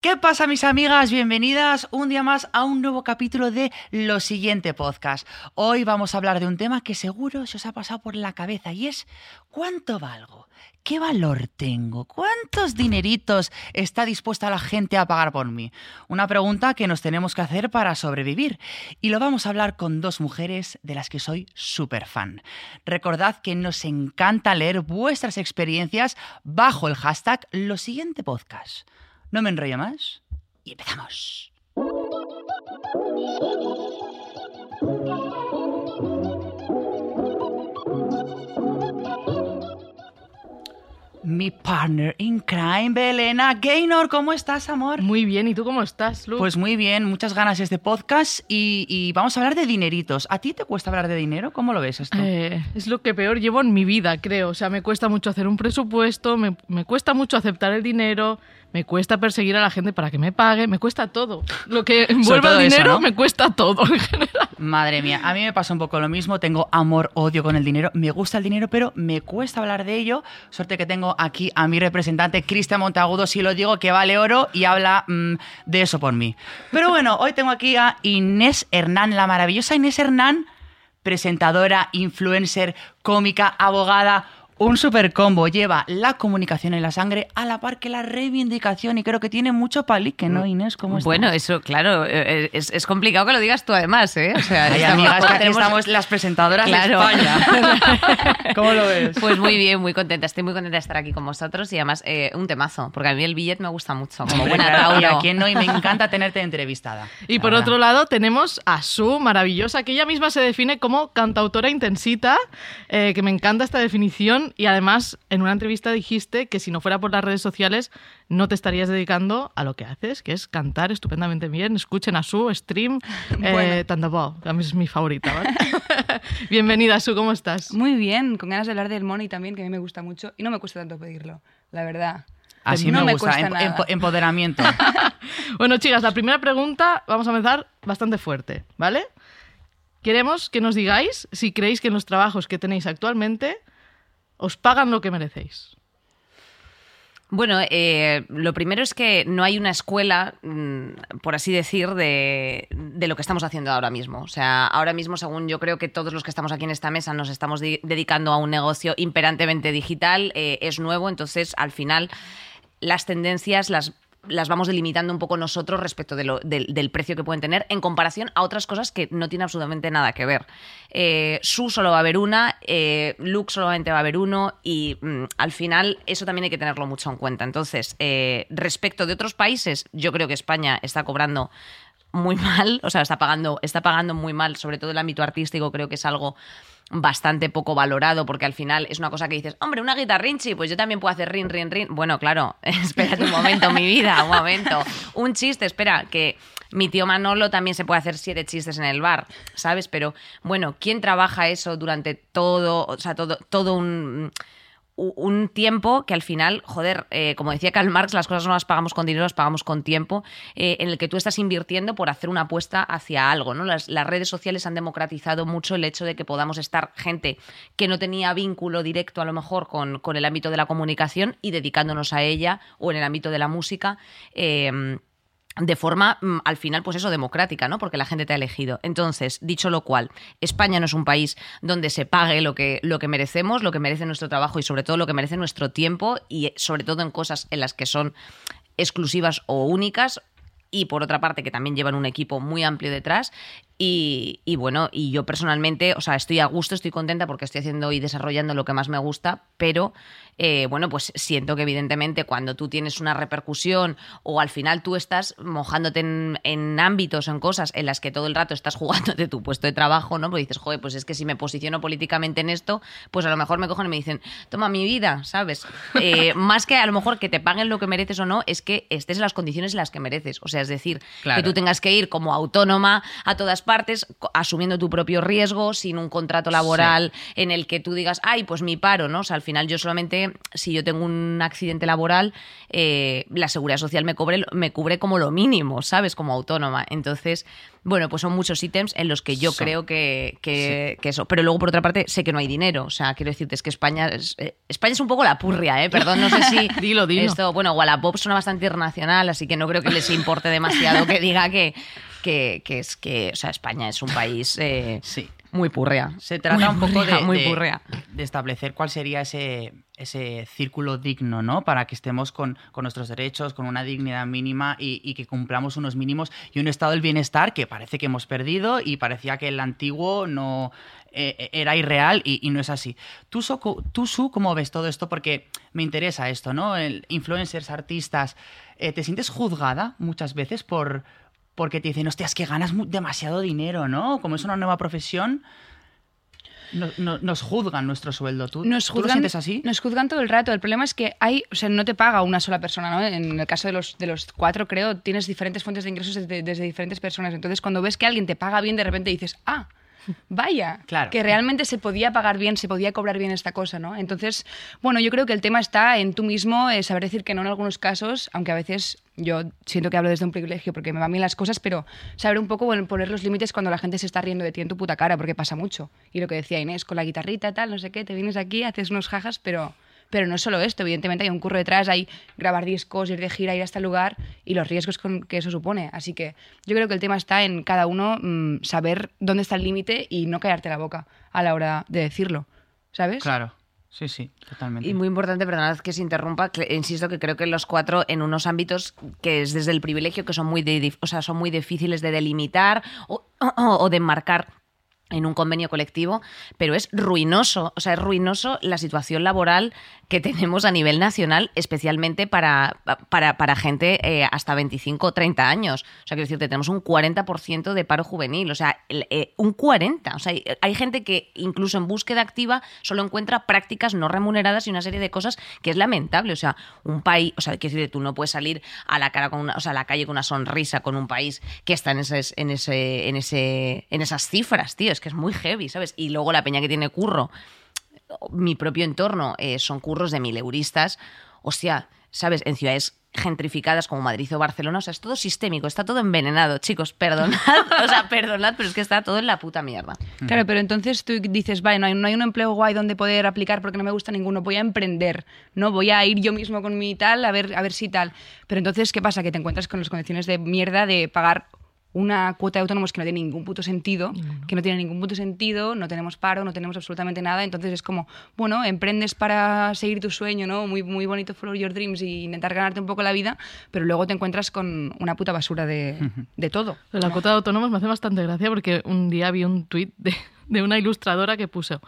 ¿Qué pasa mis amigas? Bienvenidas un día más a un nuevo capítulo de Lo siguiente podcast. Hoy vamos a hablar de un tema que seguro se os ha pasado por la cabeza y es ¿cuánto valgo? ¿Qué valor tengo? ¿Cuántos dineritos está dispuesta la gente a pagar por mí? Una pregunta que nos tenemos que hacer para sobrevivir. Y lo vamos a hablar con dos mujeres de las que soy súper fan. Recordad que nos encanta leer vuestras experiencias bajo el hashtag Lo siguiente podcast. No me enrollo más y empezamos. Mi partner in crime, Belena Gaynor, ¿cómo estás, amor? Muy bien, ¿y tú cómo estás, Lu? Pues muy bien, muchas ganas este podcast y, y vamos a hablar de dineritos. ¿A ti te cuesta hablar de dinero? ¿Cómo lo ves esto? Eh, es lo que peor llevo en mi vida, creo. O sea, me cuesta mucho hacer un presupuesto, me, me cuesta mucho aceptar el dinero, me cuesta perseguir a la gente para que me pague, me cuesta todo. Lo que envuelve todo el eso, dinero ¿no? me cuesta todo en general. Madre mía, a mí me pasa un poco lo mismo, tengo amor-odio con el dinero, me gusta el dinero, pero me cuesta hablar de ello. Suerte que tengo aquí a mi representante, Cristian Montagudo, si lo digo, que vale oro y habla mm, de eso por mí. Pero bueno, hoy tengo aquí a Inés Hernán, la maravillosa Inés Hernán, presentadora, influencer, cómica, abogada. Un super combo lleva la comunicación en la sangre a la par que la reivindicación y creo que tiene mucho palique, ¿no, Inés? ¿Cómo? Bueno, eso, claro, eh, es, es complicado que lo digas tú además, ¿eh? O sea, Ay, estamos- amigas, que tenemos- estamos las presentadoras Claro. de España. ¿Cómo lo ves? Pues muy bien, muy contenta. Estoy muy contenta de estar aquí con vosotros y además eh, un temazo, porque a mí el billet me gusta mucho, como buena Claro, y a Tauro. quién no, y me encanta tenerte entrevistada. Y la por verdad. otro lado tenemos a Su, maravillosa, que ella misma se define como cantautora intensita, eh, que me encanta esta definición y además en una entrevista dijiste que si no fuera por las redes sociales no te estarías dedicando a lo que haces, que es cantar estupendamente bien. Escuchen a Su, stream, eh, Bueno. Thunderball, que a mí es mi favorita. ¿vale? Bienvenida, Su, ¿cómo estás? Muy bien, con ganas de hablar del money también, que a mí me gusta mucho y no me cuesta tanto pedirlo, la verdad. Así no me me gusta, cuesta em- nada. empo- empoderamiento. Bueno, chicas, la primera pregunta vamos a empezar bastante fuerte, ¿vale? Queremos que nos digáis si creéis que en los trabajos que tenéis actualmente os pagan lo que merecéis. Bueno, eh, lo primero es que no hay una escuela, mm, por así decir, de, de lo que estamos haciendo ahora mismo. O sea, ahora mismo, según yo creo que todos los que estamos aquí en esta mesa nos estamos di- dedicando a un negocio imperantemente digital, eh, es nuevo, entonces al final las tendencias las las vamos delimitando un poco nosotros respecto de lo- del, precio que pueden tener en comparación a otras cosas que no tienen absolutamente nada que ver. Eh, Su solo va a haber una, eh, Luke solamente va a haber uno y mm, al final eso también hay que tenerlo mucho en cuenta. Entonces, eh, respecto de otros países, yo creo que España está cobrando muy mal, o sea, está pagando, está pagando muy mal, sobre todo el ámbito artístico, creo que es algo bastante poco valorado, porque al final es una cosa que dices, hombre, una guitarrinchi, pues yo también puedo hacer rin, rin, rin. Bueno, claro, espérate un momento, mi vida, un momento. Un chiste, espera, que mi tío Manolo también se puede hacer siete chistes en el bar, ¿sabes? Pero bueno, ¿quién trabaja eso durante todo, o sea, todo, todo un un tiempo que al final, joder, eh, como decía Karl Marx, las cosas no las pagamos con dinero, las pagamos con tiempo, eh, en el que tú estás invirtiendo por hacer una apuesta hacia algo. ¿no? Las, las redes sociales han democratizado mucho el hecho de que podamos estar gente que no tenía vínculo directo a lo mejor con, con el ámbito de la comunicación y dedicándonos a ella o en el ámbito de la música. eh, de forma, mm, al final, pues eso, democrática, ¿no? Porque la gente te ha elegido. Entonces, dicho lo cual, España no es un país donde se pague lo que, lo que merecemos, lo que merece nuestro trabajo y sobre todo lo que merece nuestro tiempo y eh, sobre todo en cosas en las que son exclusivas o únicas y por otra parte que también llevan un equipo muy amplio detrás y, y bueno, y yo personalmente, o sea, estoy a gusto, estoy contenta porque estoy haciendo y desarrollando lo que más me gusta, pero eh, bueno, pues siento que evidentemente cuando tú tienes una repercusión o al final tú estás mojándote en, en ámbitos, en cosas en las que todo el rato estás jugándote tu puesto de trabajo, ¿no? Porque dices, joder, pues es que si me posiciono políticamente en esto, pues a lo mejor me cogen y me dicen, toma mi vida, ¿sabes? Eh, más que a lo mejor que te paguen lo que mereces o no, es que estés en las condiciones en las que mereces. O sea, es decir, Claro. que tú tengas que ir como autónoma a todas partes asumiendo tu propio riesgo, sin un contrato laboral en el que tú digas, ay, pues mi paro, ¿no? O sea, al final yo solamente, si yo tengo un accidente laboral, eh, la seguridad social me, cobre, me cubre como lo mínimo, ¿sabes? Como autónoma. Entonces, bueno, pues son muchos ítems en los que yo creo que, que- que eso. Pero luego, por otra parte, sé que no hay dinero. O sea, quiero decirte, es que España es, eh, España es un poco la purria, ¿eh? Perdón, no sé si. Dilo, dilo. Esto, bueno, Wallapop suena bastante internacional, así que no creo que les importe demasiado que diga que, que, que es que, o sea, España es un país eh, Sí. Muy purria. Se trata Muy un poco de, muy de- purria. de establecer cuál sería ese, ese círculo digno, ¿no? Para que estemos con, con nuestros derechos, con una dignidad mínima y, y que cumplamos unos mínimos y un estado del bienestar que parece que hemos perdido y parecía que el antiguo no eh, era irreal y, y no es así. ¿Tú, tú, Su, cómo ves todo esto? Porque me interesa esto, ¿no? El, influencers, artistas, eh, ¿te sientes juzgada muchas veces por... Porque te dicen, hostia, es que ganas demasiado dinero, ¿no? Como es una nueva profesión, no- no- nos juzgan nuestro sueldo. ¿Tú, Nos ¿tú lo juzgan, sientes así? Nos juzgan todo el rato. El problema es que hay, o sea, no te paga una sola persona, ¿no? En el caso de los, de los cuatro, creo, tienes diferentes fuentes de ingresos desde, desde diferentes personas. Entonces, cuando ves que alguien te paga bien, de repente dices, ah, vaya, Claro. que realmente se podía pagar bien, se podía cobrar bien esta cosa, ¿no? Entonces, bueno, yo creo que el tema está en tú mismo, eh, saber decir que no en algunos casos, aunque a veces yo siento que hablo desde un privilegio porque me van bien las cosas, pero saber un poco bueno, poner los límites cuando la gente se está riendo de ti en tu puta cara, porque pasa mucho. Y lo que decía Inés, con la guitarrita, tal, no sé qué, te vienes aquí, haces unos jajas, pero... Pero no es solo esto, evidentemente hay un curro detrás, hay grabar discos, ir de gira, ir hasta el lugar y los riesgos con- que eso supone. Así que yo creo que el tema está en cada uno mm, saber dónde está el límite y no callarte la boca a la hora de decirlo, ¿sabes? Claro, sí, sí, totalmente. Y muy importante, perdonad que se interrumpa, que- insisto que creo que los cuatro en unos ámbitos que es desde el privilegio que son muy, de- o sea, son muy difíciles de delimitar o, o- o de enmarcar en un convenio colectivo, pero es ruinoso, o sea, es ruinoso la situación laboral que tenemos a nivel nacional, especialmente para, para, para gente eh, hasta 25 o 30 años. O sea, quiero decirte, tenemos un 40% de paro juvenil, o sea, el- eh, un 40%. O sea, hay, gente que incluso en búsqueda activa solo encuentra prácticas no remuneradas y una serie de cosas que es lamentable. O sea, un país, o sea, quiero decirte, tú no puedes salir a la cara con una, o sea, a la calle con una sonrisa con un país que está en ese, en ese, en ese, en esas cifras, tío. Es que es muy heavy, ¿sabes? Y luego la peña que tiene curro mi propio entorno eh, son curros de mileuristas, hostia, ¿sabes? En ciudades gentrificadas como Madrid o Barcelona, o sea, es todo sistémico, está todo envenenado, chicos, perdonad, o sea, perdonad, pero es que está todo en la puta mierda. Claro, pero entonces tú dices, vale, no hay, no hay un empleo guay donde poder aplicar porque no me gusta ninguno, voy a emprender, ¿no? Voy a ir yo mismo con mi tal, a ver, a ver si tal. Pero entonces, ¿qué pasa? Que te encuentras con las condiciones de mierda de pagar una cuota de autónomos que no tiene ningún puto sentido, que no tiene ningún puto sentido, no tenemos paro, no tenemos absolutamente nada, entonces es como, bueno, emprendes para seguir tu sueño, ¿no? Muy, muy bonito follow your dreams y intentar ganarte un poco la vida, pero luego te encuentras con una puta basura de, de todo. La cuota de autónomos me hace bastante gracia porque un día vi un tuit de, de una ilustradora que puso,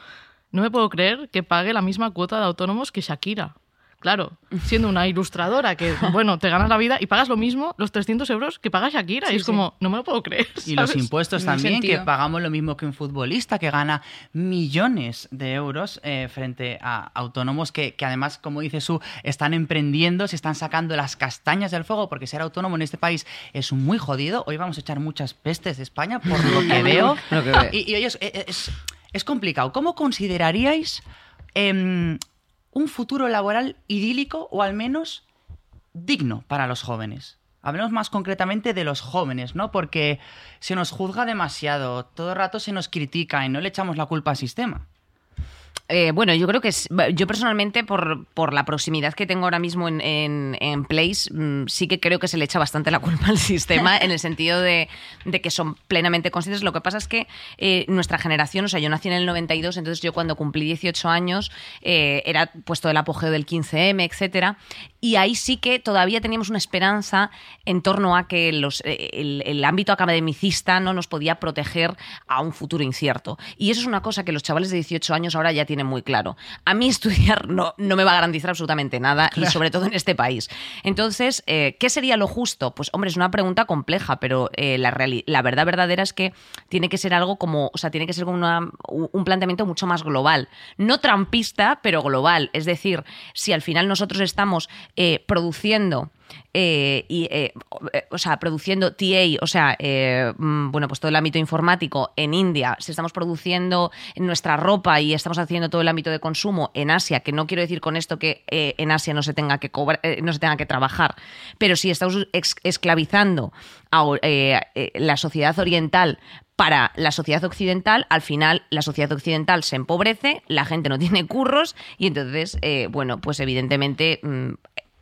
no me puedo creer que pague la misma cuota de autónomos que Shakira. Claro, siendo una ilustradora que, bueno, te ganas la vida y pagas lo mismo, los 300 euros que paga Shakira. Sí, y es sí. como, no me lo puedo creer. Y los impuestos también, que pagamos lo mismo que un futbolista que gana millones de euros eh, frente a autónomos que, que además, como dice su, están emprendiendo, se están sacando las castañas del fuego, porque ser autónomo en este país es muy jodido. Hoy vamos a echar muchas pestes de España, por lo que veo. Lo que veo. Y, y oye, es, es- es complicado. ¿Cómo consideraríais em, un futuro laboral idílico o al menos digno para los jóvenes? Hablemos más concretamente de los jóvenes, ¿no? Porque se nos juzga demasiado, todo el rato se nos critica y no le echamos la culpa al sistema. Eh, bueno, yo creo que es- yo personalmente, por, por la proximidad que tengo ahora mismo en, en, Place, mm, sí que creo que se le echa bastante la culpa al sistema en el sentido de, de que son plenamente conscientes. Lo que pasa es que eh, nuestra generación, o sea, yo nací en el 92, entonces yo cuando cumplí 18 años eh, era puesto el apogeo del 15M, etcétera, y ahí sí que todavía teníamos una esperanza en torno a que los, el, el ámbito academicista no nos podía proteger a un futuro incierto. Y eso es una cosa que los chavales de 18 años ahora ya tienen muy claro. A mí estudiar no, no me va a garantizar absolutamente nada, y sobre todo en este país. Entonces, eh, ¿qué sería lo justo? Pues, hombre, es una pregunta compleja, pero eh, la, la verdad verdadera es que tiene que ser algo como, o sea, tiene que ser como una- un planteamiento mucho más global. No trampista, pero global. Es decir, si al final nosotros estamos eh, produciendo eh, y, eh, o- sea, produciendo TA, o sea, eh, mm, bueno, pues todo el ámbito informático en India, si estamos produciendo nuestra ropa y estamos haciendo todo el ámbito de consumo en Asia, que no quiero decir con esto que en Asia no se tenga que cobrar, no se tenga que trabajar, pero si estamos esclavizando a la sociedad oriental para la sociedad occidental, al final la sociedad occidental se empobrece, la gente no tiene curros y entonces, bueno, pues evidentemente mm,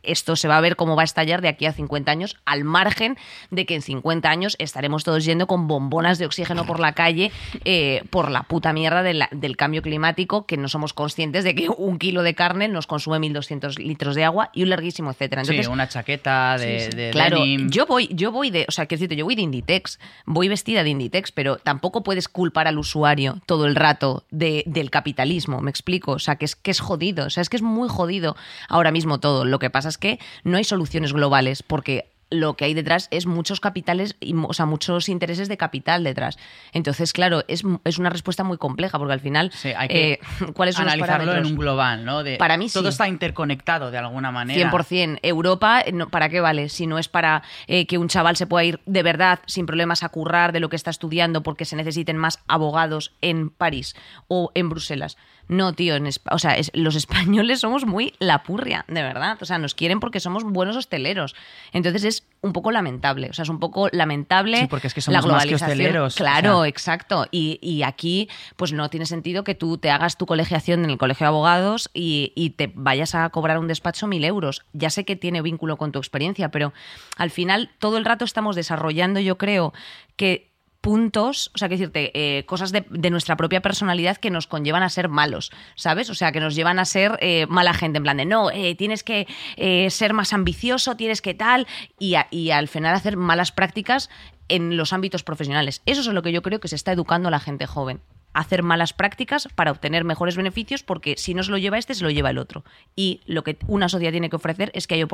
esto se va a ver cómo va a estallar de aquí a 50 años, al margen de que en 50 años estaremos todos yendo con bombonas de oxígeno por la calle eh, por la puta mierda de la- del cambio climático, que no somos conscientes de que un kilo de carne nos consume 1.200 litros de agua y un larguísimo etcétera. Entonces, sí, una chaqueta de, Sí, sí. de claro, denim. yo voy, yo voy de, o sea, quiero decirte, yo voy de Inditex, voy vestida de Inditex, pero tampoco puedes culpar al usuario todo el rato de- del capitalismo, me explico, o sea, que es que es jodido, o sea, es que es muy jodido ahora mismo todo. Lo que pasa es que no hay soluciones globales porque lo que hay detrás es muchos capitales, y, o sea, muchos intereses de capital detrás. Entonces, claro, es, es una respuesta muy compleja porque al final, Sí, hay que eh, ¿cuáles son los analizarlo en un global, ¿no? De- Para mí todo sí. está interconectado de alguna manera. 100%. Europa, no- ¿para qué vale? Si no es para eh, que un chaval se pueda ir de verdad sin problemas a currar de lo que está estudiando porque se necesiten más abogados en París o en Bruselas. No, tío, en o sea, es- los españoles somos muy la purria, de verdad. O sea, nos quieren porque somos buenos hosteleros. Entonces es un poco lamentable. O sea, es un poco lamentable Sí, porque es que la somos más que hosteleros, o Claro, sea. exacto. Y, y aquí, pues no tiene sentido que tú te hagas tu colegiación en el colegio de abogados y, y te vayas a cobrar un despacho mil euros. Ya sé que tiene vínculo con tu experiencia, pero al final todo el rato estamos desarrollando, yo creo, que puntos, o sea, que decirte, eh, cosas de, nuestra propia personalidad que nos conllevan a ser malos, ¿sabes? O sea, que nos llevan a ser eh, mala gente, en plan de, no, eh, tienes que eh, ser más ambicioso, tienes que tal, y, y al final hacer malas prácticas en los ámbitos profesionales. Eso es lo que yo creo que se está educando a la gente joven. Hacer malas prácticas para obtener mejores beneficios, porque si no se lo lleva este, se lo lleva el otro. Y lo que una sociedad tiene que ofrecer es que hay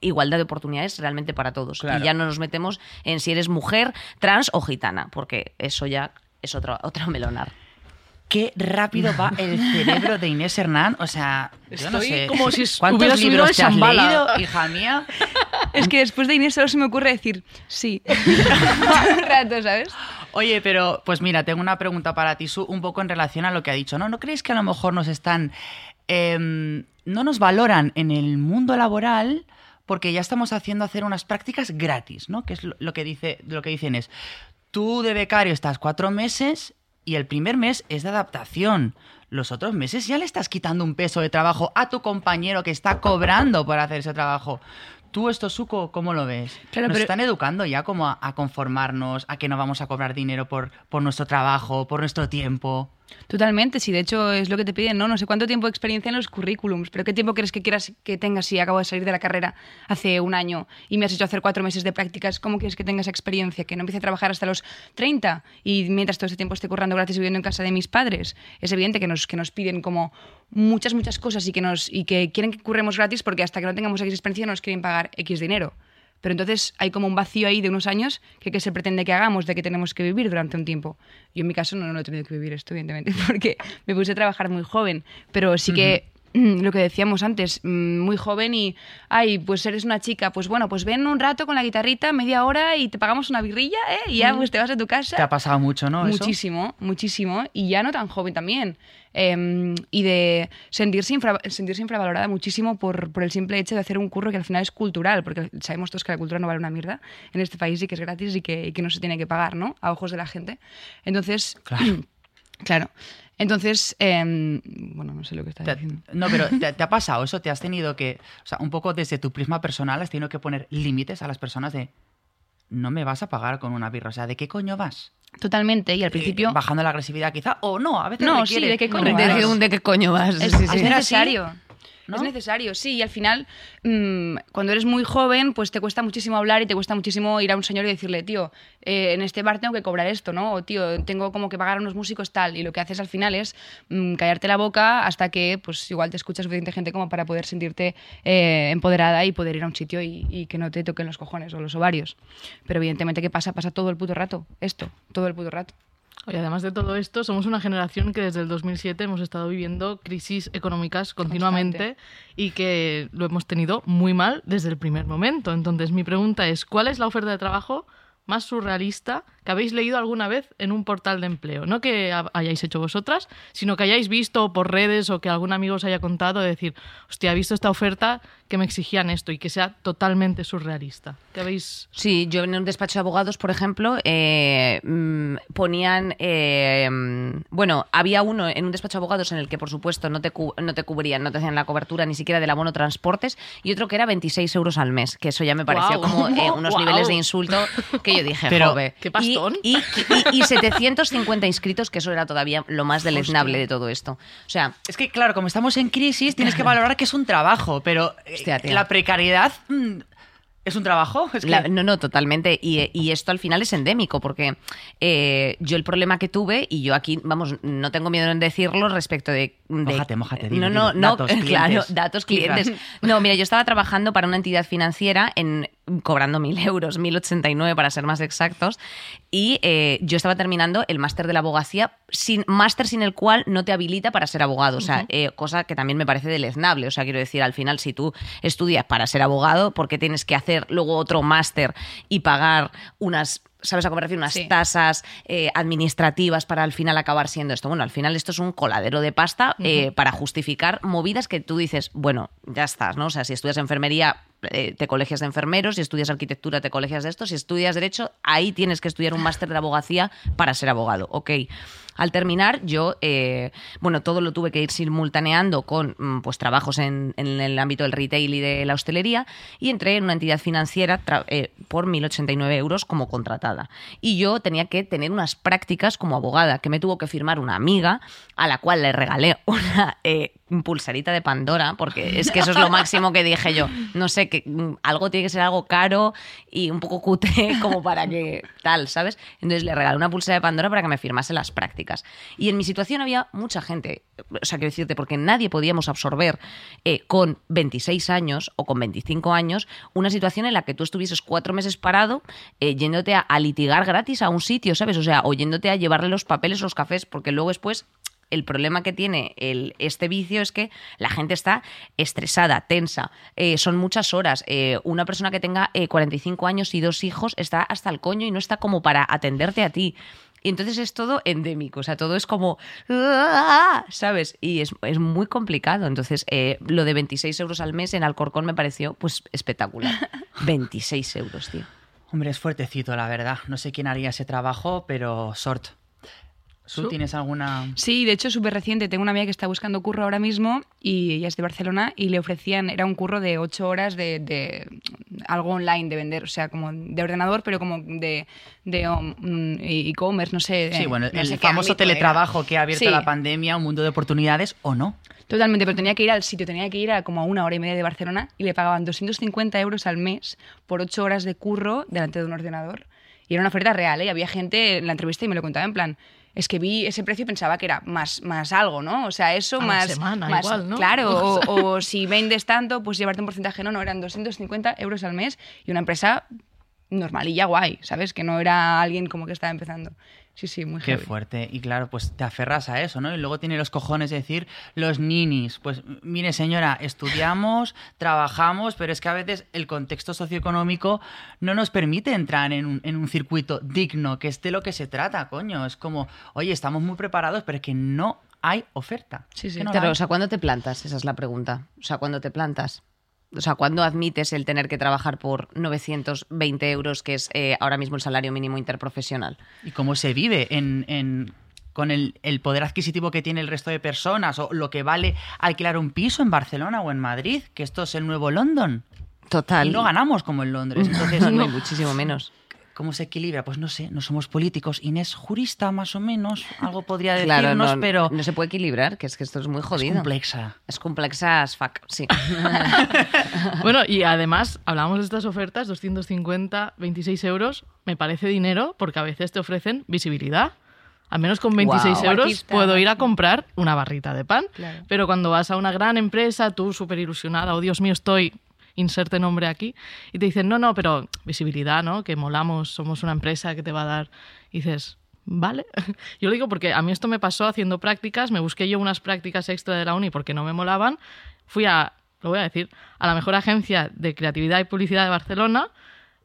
igualdad de oportunidades realmente para todos. Claro. Y ya no nos metemos en si eres mujer, trans o gitana, porque eso ya es otro, otro melonar. Qué rápido va el cerebro de Inés Hernán. O sea, yo no Estoy sé. como si ¿Cuántos hubiera subido libros te has leído, hija mía? Es que después de Inés solo se me ocurre decir sí. El rato, ¿sabes? Oye, pero pues mira, tengo una pregunta para ti, Su, un poco en relación a lo que ha dicho. ¿No, ¿No crees que a lo mejor nos están. em, no nos valoran en el mundo laboral porque ya estamos haciendo hacer unas prácticas gratis, ¿no? Que es lo que dice, lo que dicen es. Tú de becario estás cuatro meses y el primer mes es de adaptación. Los otros meses ya le estás quitando un peso de trabajo a tu compañero que está cobrando por hacer ese trabajo. Tú esto, Suco, ¿cómo lo ves? Claro, Nos pero- están educando ya como a, a conformarnos, a que no vamos a cobrar dinero por, por nuestro trabajo, por nuestro tiempo. Totalmente, sí, de hecho es lo que te piden, ¿no? No sé cuánto tiempo de experiencia en los currículums, pero ¿qué tiempo crees que quieras que tengas si acabo de salir de la carrera hace un año y me has hecho hacer cuatro meses de prácticas? ¿Cómo quieres que tenga esa experiencia? Que no empiece a trabajar hasta los 30 y mientras todo ese tiempo esté currando gratis viviendo en casa de mis padres. Es evidente que nos, que nos piden como muchas, muchas cosas y que, nos, y que quieren que curremos gratis porque hasta que no tengamos X experiencia nos quieren pagar X dinero. Pero entonces hay como un vacío ahí de unos años que, que se pretende que hagamos, de que tenemos que vivir durante un tiempo. Yo en mi caso no, no he tenido que vivir esto, evidentemente, porque me puse a trabajar muy joven. Pero sí que lo que decíamos antes, mm, muy joven y, ay, pues eres una chica, pues bueno, pues ven un rato con la guitarrita, media hora y te pagamos una birrilla, ¿eh? Y ya pues te vas a tu casa. ¿Te ha pasado mucho, no? eso? Muchísimo, muchísimo. Y ya no tan joven también. Eh, y de sentirse, infra- sentirse infravalorada muchísimo por, por el simple hecho de hacer un curro que al final es cultural, porque sabemos todos que la cultura no vale una mierda en este país y que es gratis y que, y que no se tiene que pagar, ¿no? A ojos de la gente. Entonces, Claro. claro. Entonces, eh, bueno, no sé lo que estás Te- diciendo. no, pero te, te ha pasado eso? ¿Te has tenido que, o sea, un poco desde tu prisma personal, has tenido que poner límites a las personas de, no me vas a pagar con una birra? O sea, ¿de qué coño vas? Totalmente. Y al principio... Eh, bajando la agresividad quizá, o no, a veces No, sí, ¿de qué coño vas? ¿De, de qué coño vas? Es, Sí, es necesario. ¿No? Es necesario, sí. Y al final, mm, cuando eres muy joven, pues te cuesta muchísimo hablar y te cuesta muchísimo ir a un señor y decirle, tío, eh, en este bar tengo que cobrar esto, ¿no? O tío, tengo como que pagar a unos músicos tal. Y lo que haces al final es mm, callarte la boca hasta que, pues igual te escucha suficiente gente como para poder sentirte eh, empoderada y poder ir a un sitio y, y que no te toquen los cojones o los ovarios. Pero evidentemente, ¿qué pasa? Pasa todo el puto rato. Esto, todo el puto rato. Y además de todo esto, somos una generación que desde el 2007 hemos estado viviendo crisis económicas continuamente y que lo hemos tenido muy mal desde el primer momento. Entonces, mi pregunta es, ¿cuál es la oferta de trabajo más surrealista que habéis leído alguna vez en un portal de empleo. No que hayáis hecho vosotras, sino que hayáis visto por redes o que algún amigo os haya contado de decir, hostia, he visto esta oferta que me exigían esto y que sea totalmente surrealista. ¿Qué habéis...? Sí, yo en un despacho de abogados, por ejemplo, eh, mm, ponían... Eh, bueno, había uno en un despacho de abogados en el que, por supuesto, no te, no te cubrían, no te hacían la cobertura ni siquiera del abono transportes y otro que era 26 euros al mes, que eso ya me pareció como eh, unos niveles de insulto que yo dije, Pero, Jove. ¿qué Y, y, 750 inscritos, que eso era todavía lo más deleznable de todo esto. O sea... Es que, claro, como estamos en crisis, tienes que valorar que es un trabajo, pero la precariedad... Mm, ¿Es un trabajo? no, no, totalmente. Y, esto al final es endémico, porque eh, yo el problema que tuve, y yo aquí, vamos, no tengo miedo en decirlo respecto de. de mójate, no, no, no, datos, claro, datos clientes. No, mira, yo estaba trabajando para una entidad financiera en cobrando mil euros, 1089 para ser más exactos, y eh, yo estaba terminando el máster de la abogacía, sin máster sin el cual no te habilita para ser abogado, o sea, eh, cosa que también me parece deleznable, o sea, quiero decir, al final, si tú estudias para ser abogado, ¿por qué tienes que hacer luego otro máster y pagar unas ¿Sabes a qué me refiero? Unas tasas eh, administrativas para al final acabar siendo esto. Bueno, al final esto es un coladero de pasta para justificar movidas que tú dices, bueno, ya estás, ¿no? O sea, si estudias enfermería, eh, te colegias de enfermeros, si estudias arquitectura, te colegias de esto, si estudias derecho, ahí tienes que estudiar un máster de abogacía para ser abogado. Ok. Al terminar, yo, eh, bueno, todo lo tuve que ir simultaneando con mm, pues, trabajos en, el ámbito del retail y de la hostelería y entré en una entidad financiera eh, por 1.089 euros como contratada. Y yo tenía que tener unas prácticas como abogada, que me tuvo que firmar una amiga a la cual le regalé una eh, pulsarita de Pandora, porque es que eso es lo máximo que dije yo. No sé, que mm, algo tiene que ser algo caro y un poco cute como para que tal, ¿sabes? Entonces le regalé una pulsera de Pandora para que me firmase las prácticas. Y en mi situación había mucha gente, o sea, quiero decirte, porque nadie podíamos absorber eh, con 26 años o con 25 años una situación en la que tú estuvieses cuatro meses parado eh, yéndote a, litigar gratis a un sitio, ¿sabes? O sea, o yéndote a llevarle los papeles, los cafés, porque luego después el problema que tiene el, este vicio es que la gente está estresada, tensa, eh, son muchas horas. una persona que tenga 45 años y dos hijos está hasta el coño y no está como para atenderte a ti. Y entonces es todo endémico, o sea, todo es como, ¿sabes? Y es, muy complicado. Entonces, eh, lo de 26 euros al mes en Alcorcón me pareció pues espectacular. 26 euros, tío. Hombre, es fuertecito, la verdad. No sé quién haría ese trabajo, pero sort. ¿Tú tienes alguna...? Sí, de hecho, súper reciente. Tengo una amiga que está buscando curro ahora mismo y ella es de Barcelona y le ofrecían, era un curro de ocho horas de, algo online de vender, o sea, como de ordenador, pero como de um, e-commerce, no sé. Sí, bueno, el famoso teletrabajo que ha abierto la pandemia, un mundo de oportunidades o no. Totalmente, pero tenía que ir al sitio, tenía que ir a como a una hora y media de Barcelona y le pagaban 250 euros al mes por ocho horas de curro delante de un ordenador. Y era una oferta real, ¿eh? Había gente en la entrevista y me lo contaba en plan, es que vi ese precio y pensaba que era más, más algo, ¿no? O sea, eso más... semana, más igual, ¿no? Claro, o, si vendes tanto, pues llevarte un porcentaje, no, no, eran 250 euros al mes y una empresa normalilla, guay, ¿sabes? Que no era alguien como que estaba empezando. Sí, sí, muy Qué fuerte. Y claro, pues te aferras a eso, ¿no? Y luego tiene los cojones de decir, los ninis, pues mire señora, estudiamos, trabajamos, pero es que a veces el contexto socioeconómico no nos permite entrar en un, en un circuito digno, que es de lo que se trata, coño. Es como, oye, estamos muy preparados, pero es que no hay oferta. Sí, sí. pero, o sea, ¿cuándo te plantas? Esa es la pregunta. O sea, ¿cuándo te plantas? O sea, ¿cuándo admites el tener que trabajar por 920 euros, que es eh, ahora mismo el salario mínimo interprofesional? ¿Y cómo se vive en, con el, poder adquisitivo que tiene el resto de personas o lo que vale alquilar un piso en Barcelona o en Madrid, que esto es el nuevo London? Total. Y no ganamos como en Londres. Entonces, no, muchísimo menos. ¿Cómo se equilibra? Pues no sé, no somos políticos. Inés, jurista más o menos, algo podría decirnos, pero... No se puede equilibrar, que es que esto es muy jodido. Es complexa. Es complexa as fuck, sí. bueno, y además, hablamos de estas ofertas, 250, 26 euros, me parece dinero, porque a veces te ofrecen visibilidad. Al menos con 26 euros puedo ir a comprar una barrita de pan. Pero cuando vas a una gran empresa, tú súper ilusionada, oh Dios mío, estoy inserte nombre aquí, y te dicen, no, no, pero visibilidad, ¿no? Que molamos, somos una empresa que te va a dar. Y dices, vale. Yo lo digo porque a mí esto me pasó haciendo prácticas, me busqué yo unas prácticas extra de la uni porque no me molaban, fui a, lo voy a decir, a la mejor agencia de creatividad y publicidad de Barcelona,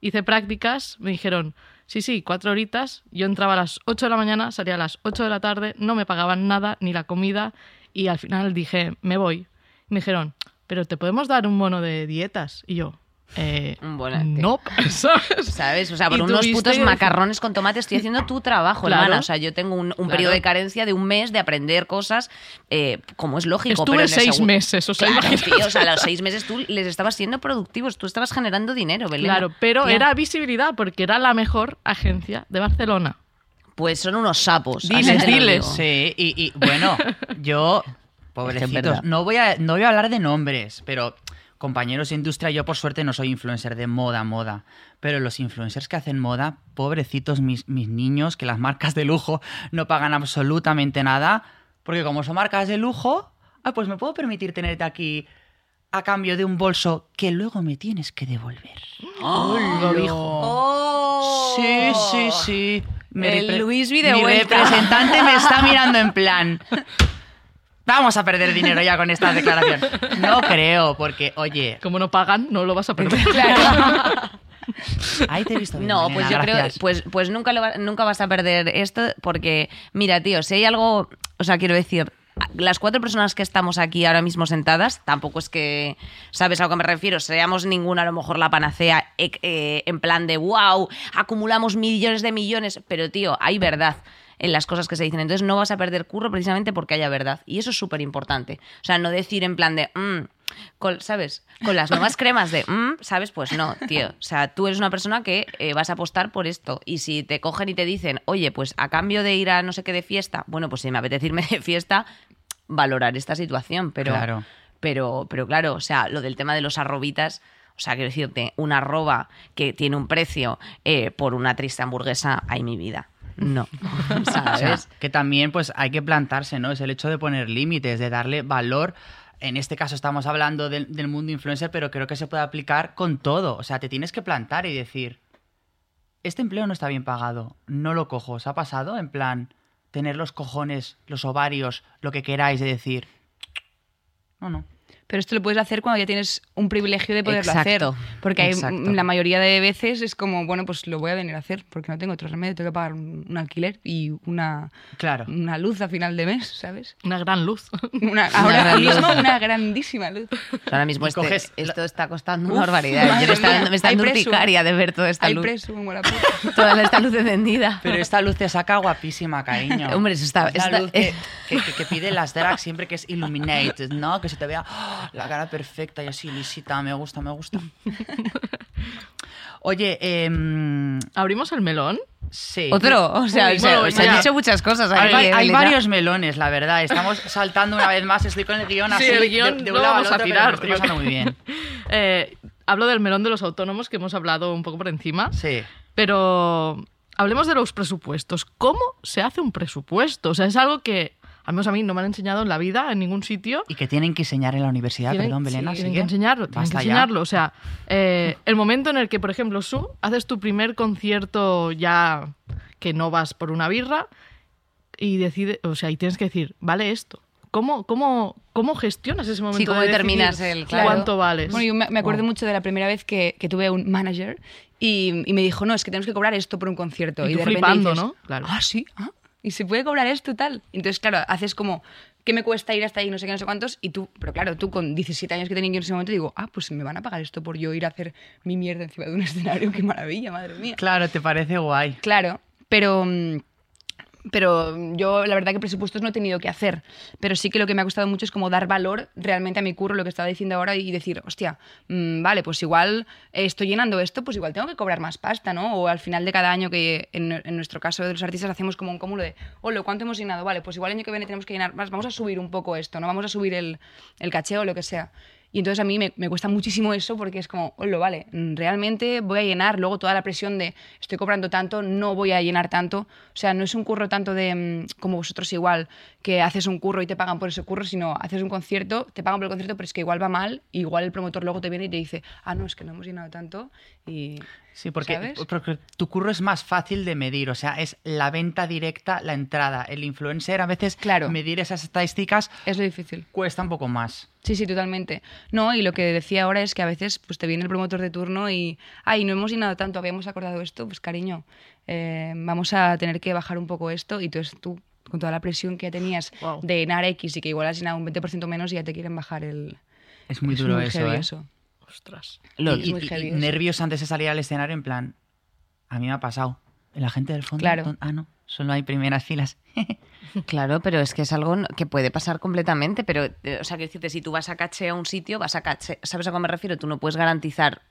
hice prácticas, me dijeron, sí, sí, cuatro horitas, yo entraba a las 8 de la mañana, salía a las 8 de la tarde, no me pagaban nada, ni la comida, y al final dije, me voy. Me dijeron, pero te podemos dar un bono de dietas. Y yo, eh, bono, no, ¿sabes? ¿Sabes? O sea, por unos putos macarrones con tomate estoy haciendo tu trabajo, Claro. hermana. O sea, yo tengo un, un Claro. periodo de carencia de un mes de aprender cosas, eh, como es lógico. Estuve pero en el seis meses, o sea, Claro, tío, o sea, a los seis meses tú les estabas siendo productivos, tú estabas generando dinero, Belén. Claro, pero era visibilidad porque era la mejor agencia de Barcelona. Pues son unos sapos. Diles, diles. Sí, y, y, bueno, yo, pobrecitos, no voy, a, no voy a hablar de nombres, pero compañeros de industria, yo por suerte no soy influencer de moda, moda, pero los influencers que hacen moda, pobrecitos mis, mis niños, que las marcas de lujo no pagan absolutamente nada, porque como son marcas de lujo, ah, pues me puedo permitir tenerte aquí a cambio de un bolso que luego me tienes que devolver. Lo dijo. Sí, sí, sí. El Luis Mi representante me está mirando en plan. Vamos a perder dinero ya con esta declaración. No creo, porque, oye, Como no pagan, no lo vas a perder. ahí te he visto bien. No, pues yo creo, pues, pues nunca, lo va- nunca vas a perder esto porque, mira, tío, si hay algo, o sea, quiero decir, las cuatro personas que estamos aquí ahora mismo sentadas, tampoco es que, ¿sabes a lo que me refiero? Seamos ninguna a lo mejor la panacea eh, eh, en plan de, wow, acumulamos millones de millones, pero tío, hay verdad en las cosas que se dicen. Entonces no vas a perder curro precisamente porque haya verdad. Y eso es súper importante. O sea, no decir en plan de, "Mm", con- ¿sabes? Con las nuevas cremas de, "Mm", ¿sabes? Pues no, tío. O sea, tú eres una persona que eh, vas a apostar por esto. Y si te cogen y te dicen, oye, pues a cambio de ir a no sé qué de fiesta, bueno, pues si me apetece irme de fiesta, valorar esta situación. Pero, Claro. pero, pero claro, o sea, lo del tema de los arrobitas. O sea, quiero decirte, una arroba que tiene un precio eh, por una triste hamburguesa, hay mi vida. No, O sea, ¿sabes? que también pues hay que plantarse, ¿no? Es el hecho de poner límites, de darle valor. En este caso estamos hablando del, del mundo influencer, pero creo que se puede aplicar con todo. O sea, te tienes que plantar y decir, este empleo no está bien pagado, no lo cojo. ¿Os ha pasado? En plan, tener los cojones, los ovarios, lo que queráis de decir, no, no. Pero esto lo puedes hacer cuando ya tienes un privilegio de poderlo Exacto, hacer. Porque hay, la mayoría de veces es como, bueno, pues lo voy a venir a hacer porque no tengo otro remedio, tengo que pagar un, un alquiler y una, Claro. una luz a final de mes, ¿sabes? Una gran luz. Una, ahora gran luz. mismo una grandísima luz. Ahora mismo este- coges esto está costando Uf, una barbaridad. Yo me está, mía, me está dando urticaria de ver toda esta Hay luz. preso. Toda esta luz encendida. Pero esta luz te saca guapísima, cariño. Hombre, eso está- Es la está- luz que, que, que- que piden las drags siempre que es illuminated, ¿no? Que se te vea ¡oh! La cara perfecta y así lisita. Me gusta, me gusta. Oye, em, ¿Abrimos el melón? sí. Otro, o sea, Uy, se, bueno, se han ya. dicho muchas cosas. Hay, eh, hay varios melones, la verdad. Estamos saltando una vez más. Estoy con el guion Sí, así. el de- guion de, lado al vamos a pero tirar, estoy creo. muy bien. Eh, hablo del melón de los autónomos que hemos hablado un poco por encima. Sí. Pero hablemos de los presupuestos. ¿Cómo se hace un presupuesto? O sea, es algo que, al menos a mí, no me han enseñado en la vida, en ningún sitio. Y que tienen que enseñar en la universidad, Tienen- perdón, Belena. sí, tienen que enseñarlo, tienen que Basta ya. enseñarlo. O sea, eh, el momento en el que, por ejemplo, Su, haces tu primer concierto ya que no vas por una birra y decide, o sea, y tienes que decir, vale esto. ¿Cómo, cómo, cómo gestionas ese momento? cómo de determinas el- claro. cuánto vales? Bueno, yo me, me acuerdo mucho de la primera vez que, que tuve un manager y, y me dijo, no, es que tenemos que cobrar esto por un concierto. Y tú de repente flipando, dices, ¿no? Claro. Ah, sí, ah, y se puede cobrar esto y tal. Entonces, claro, haces como, ¿qué me cuesta ir hasta ahí? No sé qué, no sé cuántos. Y tú, pero claro, tú con 17 años que tenía yo en ese momento, digo, ah, pues me van a pagar esto por yo ir a hacer mi mierda encima de un escenario. Qué maravilla, madre mía. Claro, te parece guay. Claro, pero, mm, pero yo la verdad que presupuestos no he tenido que hacer. Pero sí que lo que me ha costado mucho es como dar valor realmente a mi curro, lo que estaba diciendo ahora, y decir, hostia, mm, vale, pues igual estoy llenando esto, pues igual tengo que cobrar más pasta, ¿no? O al final de cada año, que en, nuestro caso de los artistas hacemos como un cúmulo de, hola, ¿cuánto hemos llenado? Vale, pues igual el año que viene tenemos que llenar más, vamos a subir un poco esto, ¿no? Vamos a subir el, el caché o lo que sea. Y entonces a mí me, me cuesta muchísimo eso porque es como, lo vale, realmente voy a llenar luego toda la presión de estoy cobrando tanto, no voy a llenar tanto. O sea, no es un curro tanto de mm, como vosotros igual, que haces un curro y te pagan por ese curro, sino haces un concierto, te pagan por el concierto, pero es que igual va mal, igual el promotor luego te viene y te dice, ah, no, es que no hemos llenado tanto. Y Sí, porque, tu curro es más fácil de medir, o sea, es la venta directa, la entrada. El influencer a veces Claro. medir esas estadísticas Es lo difícil. cuesta un poco más. Sí, sí, totalmente. No, y lo que decía ahora es que a veces pues te viene el promotor de turno y, ay, no hemos llenado tanto, habíamos acordado esto, pues cariño, eh, vamos a tener que bajar un poco esto y entonces tú, con toda la presión que ya tenías de llenar X y que igual has llenado un 20% menos y ya te quieren bajar el... Es muy es duro muy eso, ¿eh? eso. Ostras. Lo- y, nervios antes de salir al escenario, en plan, a mí me ha pasado. La gente del fondo. Claro. don- Ah, no, solo hay primeras filas. Claro, pero es que es algo que puede pasar completamente. Pero, eh, o sea, que decirte, si tú vas a caché a un sitio, vas a caché. ¿Sabes a qué me refiero? Tú no puedes garantizar.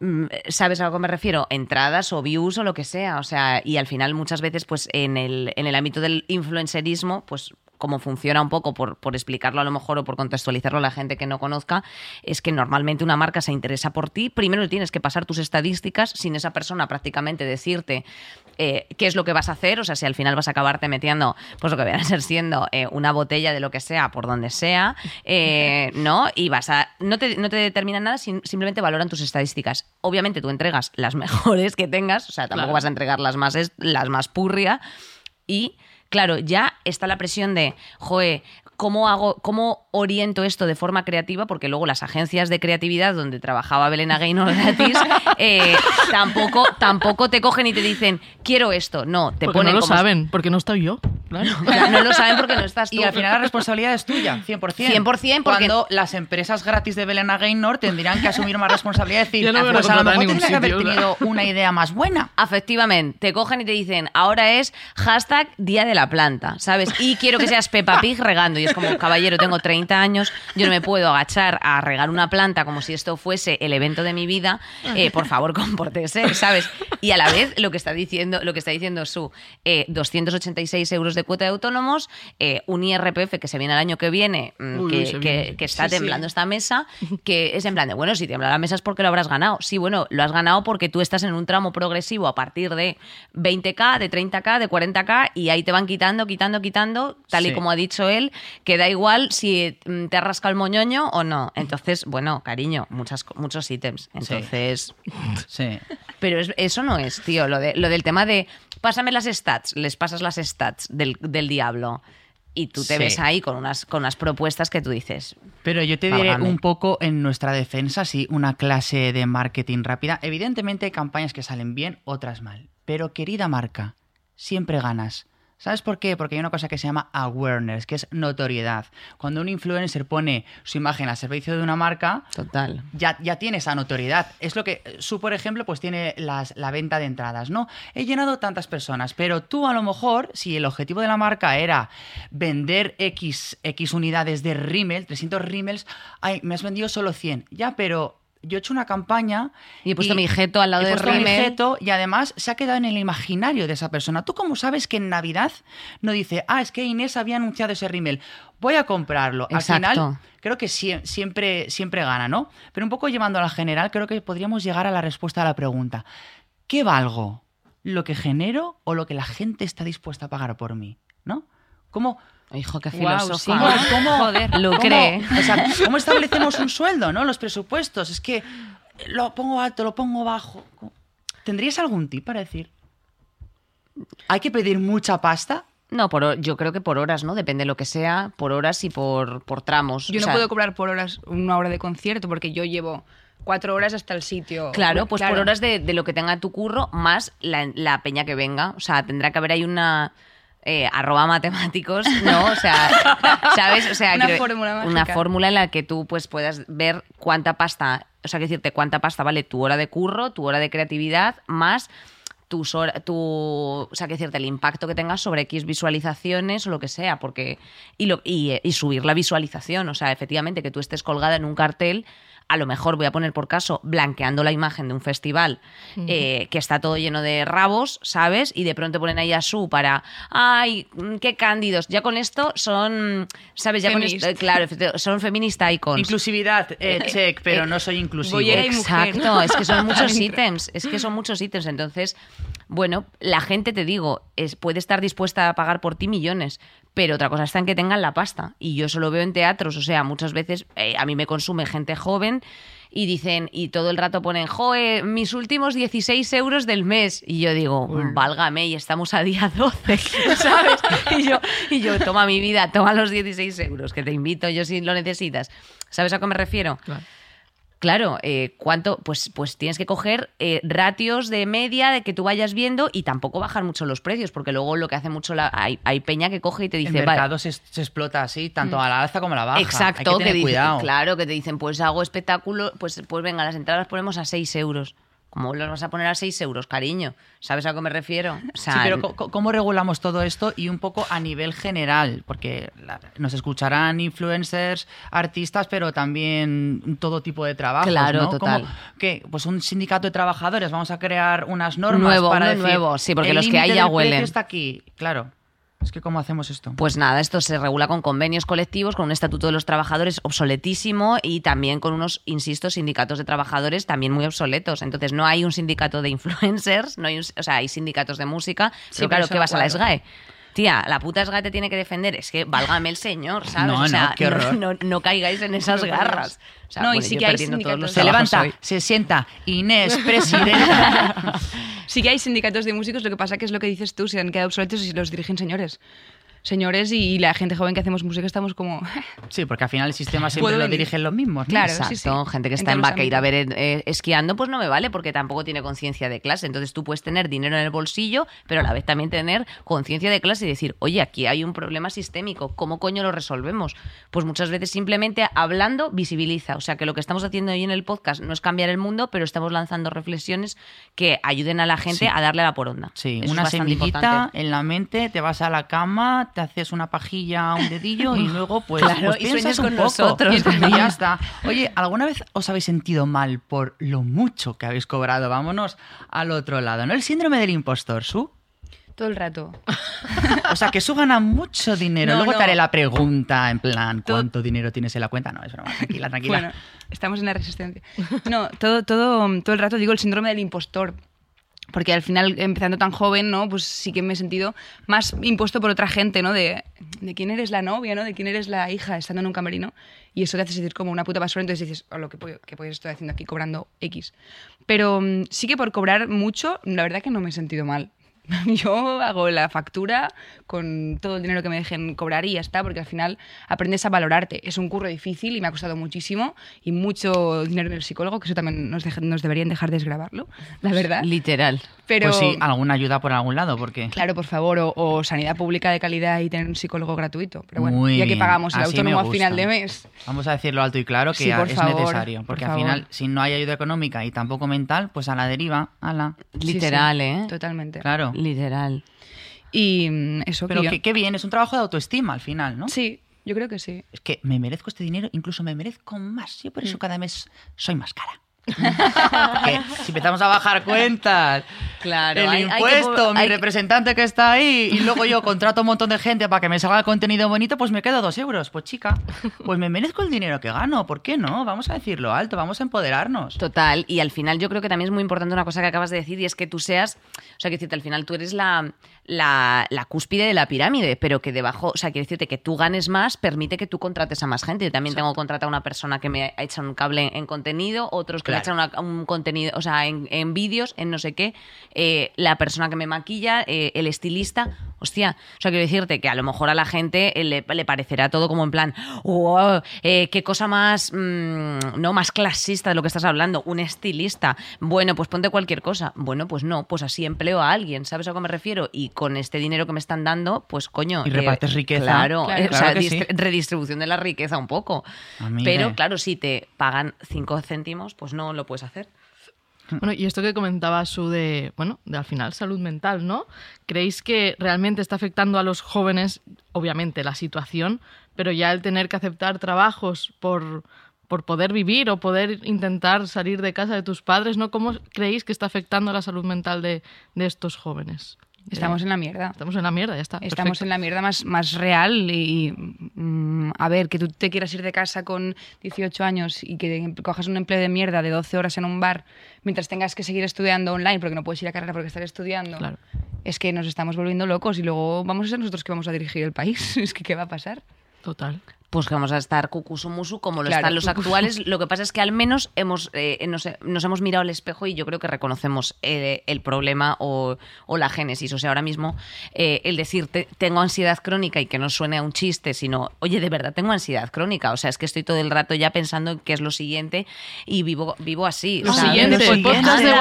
mm, ¿Sabes a lo que me refiero? Entradas o views o lo que sea. O sea, y al final, muchas veces, pues en el, en el ámbito del influencerismo, pues como funciona un poco, por, por explicarlo a lo mejor o por contextualizarlo a la gente que no conozca, es que normalmente una marca se interesa por ti. Primero tienes que pasar tus estadísticas sin esa persona prácticamente decirte eh, qué es lo que vas a hacer. O sea, si al final vas a acabarte metiendo, pues lo que viene a ser siendo eh, una botella de lo que sea, por donde sea, eh, ¿no? Y vas a. No te, no te determinan nada, sin- simplemente valoran tus estadísticas. Obviamente tú entregas las mejores que tengas, o sea, tampoco Claro. vas a entregar las más, las más purria. Y claro, ya está la presión de, joe, ¿cómo hago, cómo oriento esto de forma creativa? Porque luego las agencias de creatividad donde trabajaba Belén Gaynor gratis, eh, tampoco, tampoco te cogen y te dicen, quiero esto. No, te porque ponen no lo como- saben, porque no estoy yo. Claro. No lo saben porque no estás tú. Y al final la responsabilidad es tuya, 100%. 100%, porque- Cuando las empresas gratis de Belén Gaynor tendrían que asumir más responsabilidad y decir, Ya no pues a lo mejor en tendría que haber tenido una idea más buena. Efectivamente, te cogen y te dicen, ahora es hashtag Día de la Planta, ¿sabes? Y quiero que seas Peppa Pig regando. Y es como, caballero, tengo 30 años, yo no me puedo agachar a regar una planta como si esto fuese el evento de mi vida. Eh, por favor, compórtese, ¿sabes? Y a la vez, lo que está diciendo, lo que está diciendo su eh, 286 euros de cuota de autónomos, eh, un IRPF que se viene el año que viene, mm, Uy, que, se que- viene. que está Sí, sí. temblando esta mesa, que es en plan de, bueno, si tiembla la mesa es porque lo habrás ganado. Sí, bueno, lo has ganado porque tú estás en un tramo progresivo a partir de 20k, de 30k, de 40k y ahí te van quitando, quitando, quitando, tal y como ha dicho él, que da igual si mm, te has rascado el moñoño o no. Entonces, bueno, cariño, muchas, muchos ítems. Entonces, Sí. pero es- eso no es, tío, lo, de, lo del tema de pásame las stats, les pasas las stats del, del diablo. Y tú te Sí. ves ahí con unas, con unas propuestas que tú dices, Pero yo te diré Válgame. un poco en nuestra defensa, sí, una clase de marketing rápida. Evidentemente hay campañas que salen bien, otras mal. Pero querida marca, siempre ganas. ¿Sabes por qué? Porque hay una cosa que se llama awareness, que es notoriedad. Cuando un influencer pone su imagen al servicio de una marca, total. ya, ya tiene esa notoriedad. Es lo que su, por ejemplo, pues tiene las- la venta de entradas, ¿no? He llenado tantas personas, pero tú a lo mejor, si el objetivo de la marca era vender X, X unidades de Rimmel, 300 Rimmels, ay, me has vendido solo 100. Ya, pero yo he hecho una campaña... Y he puesto mi jeto al lado he de puesto mi jeto y además se ha quedado en el imaginario de esa persona. ¿Tú cómo sabes que en Navidad no dice, ah, es que Inés había anunciado ese Rimmel, voy a comprarlo? Al final creo que sie- siempre, siempre gana, ¿no? Pero un poco llevando a la general, creo que podríamos llegar a la respuesta a la pregunta. ¿Qué valgo? ¿Lo que genero o lo que la gente está dispuesta a pagar por mí? ¿no? ¿Cómo, Hijo, qué filósofo. sí. cómo, cómo- Joder. Lucre. cómo- o sea, ¿cómo establecemos un sueldo, no? Los presupuestos. Es que lo pongo alto, lo pongo bajo. ¿Tendrías algún tip para decir? ¿Hay que pedir mucha pasta? No, por, yo creo que por horas, ¿no? Depende de lo que sea, por horas y por, por tramos. Yo O no sea, puedo cobrar por horas una hora de concierto porque yo llevo cuatro horas hasta el sitio. Claro, pues por horas de, de lo que tenga tu curro, más la, la peña que venga. O sea, tendrá que haber ahí una. Eh, arroba matemáticos, ¿no? O sea, ¿sabes? O sea, Una fórmula mágica. Una fórmula en la que tú pues puedas ver cuánta pasta, o sea, que decirte cuánta pasta vale tu hora de curro, tu hora de creatividad, más tus hora- tu, o sea, que decirte el impacto que tengas sobre X visualizaciones o lo que sea, porque y, lo, y, y subir la visualización, o sea, efectivamente que tú estés colgada en un cartel, a lo mejor voy a poner por caso blanqueando la imagen de un festival eh, que está todo lleno de rabos, ¿sabes? Y de pronto ponen ahí a su para, ay, mm, qué cándidos, ya con esto son, ¿sabes? Ya con esto, claro, son feminista icons. Inclusividad, eh, check, pero no soy inclusivo. voy a ir- mujer. Exacto, es que son muchos ítems, es que son muchos ítems. Entonces, Bueno, la gente, te digo, es, puede estar dispuesta a pagar por ti millones, pero otra cosa está en que tengan la pasta. Y yo eso lo veo en teatros, o sea, muchas veces eh, a mí me consume gente joven y dicen, y todo el rato ponen, joe, mis últimos 16 euros del mes. Y yo digo, válgame, y estamos a día 12, ¿sabes? Y yo, y yo, toma mi vida, toma los 16 euros, que te invito yo si lo necesitas. ¿Sabes a qué me refiero? Claro. Claro, eh, ¿cuánto? Pues, pues tienes que coger eh, ratios de media de que tú vayas viendo y tampoco bajar mucho los precios, porque luego lo que hace mucho la, hay, hay peña que coge y te dice, el vale, mercado se, se explota así, tanto a la alza como a la baja. Exacto, Hay que tener dicen, cuidado. claro, que te dicen, pues hago espectáculo, pues, pues venga, las entradas las ponemos a 6 euros. ¿Cómo las vas a poner a 6 euros, cariño? ¿Sabes a qué me refiero? O sea, Sí, pero ¿cómo regulamos todo esto? Y un poco a nivel general, porque nos escucharán influencers, artistas, pero también todo tipo de trabajos. Claro, ¿no? total. ¿Cómo- qué? Pues un sindicato de trabajadores, vamos a crear unas normas Nuevo, para decir, nuevo, sí, porque el los que hay ya huelen. está aquí, claro. Es que ¿cómo hacemos esto? Pues nada, esto se regula con convenios colectivos, con un estatuto de los trabajadores obsoletísimo y también con unos, insisto, sindicatos de trabajadores también muy obsoletos. Entonces no hay un sindicato de influencers, no hay un- o sea, hay sindicatos de música, Sí, pero claro, ¿qué vas a la. SGAE? Tía, la puta SGAE te tiene que defender. Es que válgame el señor, ¿sabes? No, o sea, no, qué horror. no, no caigáis en esas garras. O sea, No, y sí yo que hay sindicatos. se levanta, hoy. se sienta, Inés, presidenta. Sí que hay sindicatos de músicos, lo que pasa que es lo que dices tú, se han quedado obsoletos y los dirigen señores. Señores y la gente joven que hacemos música estamos como... sí, porque al final el sistema siempre lo dirigen los mismos. ¿no? Claro, Exacto. sí, sí. Gente que En está en todos los Baqueira ámbitos. ver eh, esquiando, pues no me vale porque tampoco tiene conciencia de clase. Entonces tú puedes tener dinero en el bolsillo, pero a la vez también tener conciencia de clase y decir, oye, aquí hay un problema sistémico, ¿cómo coño lo resolvemos? Pues muchas veces simplemente hablando visibiliza. O sea que lo que estamos haciendo hoy en el podcast no es cambiar el mundo, pero estamos lanzando reflexiones que ayuden a la gente Sí. a darle la poronda. Sí, Eso es una bastante semillita importante. en la mente, te vas a la cama, te haces una pajilla, un dedillo y luego pues, Claro, pues y piensas sueñas un con poco nosotros. y ya está. Oye, ¿alguna vez os habéis sentido mal por lo mucho que habéis cobrado? Vámonos al otro lado, ¿no? El síndrome del impostor, Su. Todo el rato. O sea, que Su gana mucho dinero. No, Luego no. te haré la pregunta en plan, Todo- ¿cuánto dinero tienes en la cuenta? No, es broma, tranquila, tranquila. Bueno, estamos en la resistencia. No, todo, todo, todo el rato digo el síndrome del impostor. Porque al final, empezando tan joven, ¿no? Pues sí que me he sentido más impuesto por otra gente, ¿no? De, de quién eres la novia, ¿no? De quién eres la hija, estando en un camerino. Y eso te hace sentir como una puta basura. Entonces dices, oh, lo que qué pollo estoy haciendo aquí cobrando X. Pero mm, sí que por cobrar mucho, la verdad que no me he sentido mal. Yo hago la factura con todo el dinero que me dejen cobrar y ya está, porque al final aprendes a valorarte. Es un curro difícil y me ha costado muchísimo y mucho dinero en el psicólogo, que eso también nos, deja- nos deberían dejar desgrabarlo, la verdad. Literal. Pero, Pues sí, alguna ayuda por algún lado, porque... claro, por favor, o, o sanidad pública de calidad y tener un psicólogo gratuito. Pero bueno, Muy ya que pagamos el autónomo a final de mes. Vamos a decirlo alto y claro que Sí, por es favor, necesario, por porque al favor. final, si no hay ayuda económica y tampoco mental, pues a la deriva, a la... Sí, sí, Literal, ¿eh? Totalmente. Claro. Literal. Y mm, eso Pero que yo- que- qué bien, es un trabajo de autoestima al final, ¿no? Sí, yo creo que sí. Es que me merezco este dinero, incluso me merezco más. Yo por Mm. eso cada mes soy más cara. Si empezamos a bajar cuentas, Claro, el hay- hay que impuesto, mi hay que- representante que está ahí, y luego yo contrato un montón de gente para que me salga el contenido bonito, pues me quedo dos euros. Pues chica, pues me merezco el dinero que gano, ¿por qué no? Vamos a decirlo alto, vamos a empoderarnos. Total, y al final yo creo que también es muy importante una cosa que acabas de decir y es que tú seas, o sea, que decirte, al final tú eres la, la, la cúspide de la pirámide, pero que debajo, o sea, quiere decirte que tú ganes más permite que tú contrates a más gente. Yo también tengo contratado a una persona que me ha hecho un cable en contenido, otros que Claro. una- un contenido, o sea, en, en vídeos, en no sé qué, eh, la persona que me maquilla, eh, el estilista, hostia, o sea, quiero decirte que a lo mejor a la gente eh, le, le parecerá todo como en plan, wow, eh, qué cosa más, mm, no, más clasista de lo que estás hablando, un estilista, bueno, pues ponte cualquier cosa, bueno, pues no, pues así empleo a alguien, ¿sabes a qué me refiero? Y con este dinero que me están dando, pues coño. Y repartes riqueza. Claro, Claro. o sea, sí. redistribución de la riqueza un poco. Amiga. Pero claro, si te pagan cinco céntimos, pues no lo puedes hacer. Bueno, y esto que comentaba su de, bueno, de al final salud mental, ¿no? ¿Creéis que realmente está afectando a los jóvenes, obviamente, la situación, pero ya el tener que aceptar trabajos por, por poder vivir o poder intentar salir de casa de tus padres, ¿no? ¿Cómo creéis que está afectando la salud mental de, de estos jóvenes? Estamos en la mierda. Estamos en la mierda, ya está. Estamos perfecto. en la mierda más, más real y, mm, a ver, que tú te quieras ir de casa con 18 años y que cojas un empleo de mierda de 12 horas en un bar mientras tengas que seguir estudiando online porque no puedes ir a carrera porque estás estudiando. Claro. Es que nos estamos volviendo locos y luego vamos a ser nosotros que vamos a dirigir el país. Es que, ¿qué va a pasar? Total. Pues que vamos a estar cucusumusu como lo Claro, están los actuales. Lo que pasa es que al menos hemos, eh, nos, nos hemos mirado al espejo y yo creo que reconocemos eh, el problema o, o la génesis. O sea, ahora mismo eh, el decir te- tengo ansiedad crónica y que no suene a un chiste, sino, oye, de verdad tengo ansiedad crónica. O sea, es que estoy todo el rato ya pensando en qué es lo siguiente y vivo, vivo así. Lo ¿sabes? siguiente, el podcast de.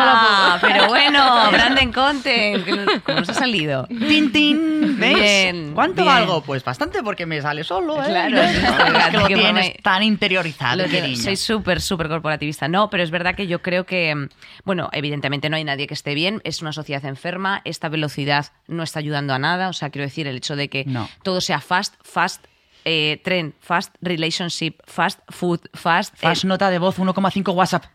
Pero bueno, Brandon Content. ¿Cómo nos ha salido? ¡Tin, tin! ¿Veis? Bien, ¿Cuánto bien. valgo? Pues bastante porque me sale solo, ¿eh? Claro, Es que lo que tienes tan interiorizado, Lo que- soy súper, súper corporativista. No, pero es verdad que yo creo que, mm, bueno, evidentemente no hay nadie que esté bien, es una sociedad enferma, esta velocidad no está ayudando a nada, o sea, quiero decir, el hecho de que No. todo sea fast, fast, eh, trend, fast relationship, fast food, fast... eh, Fast nota de voz 1,5 WhatsApp.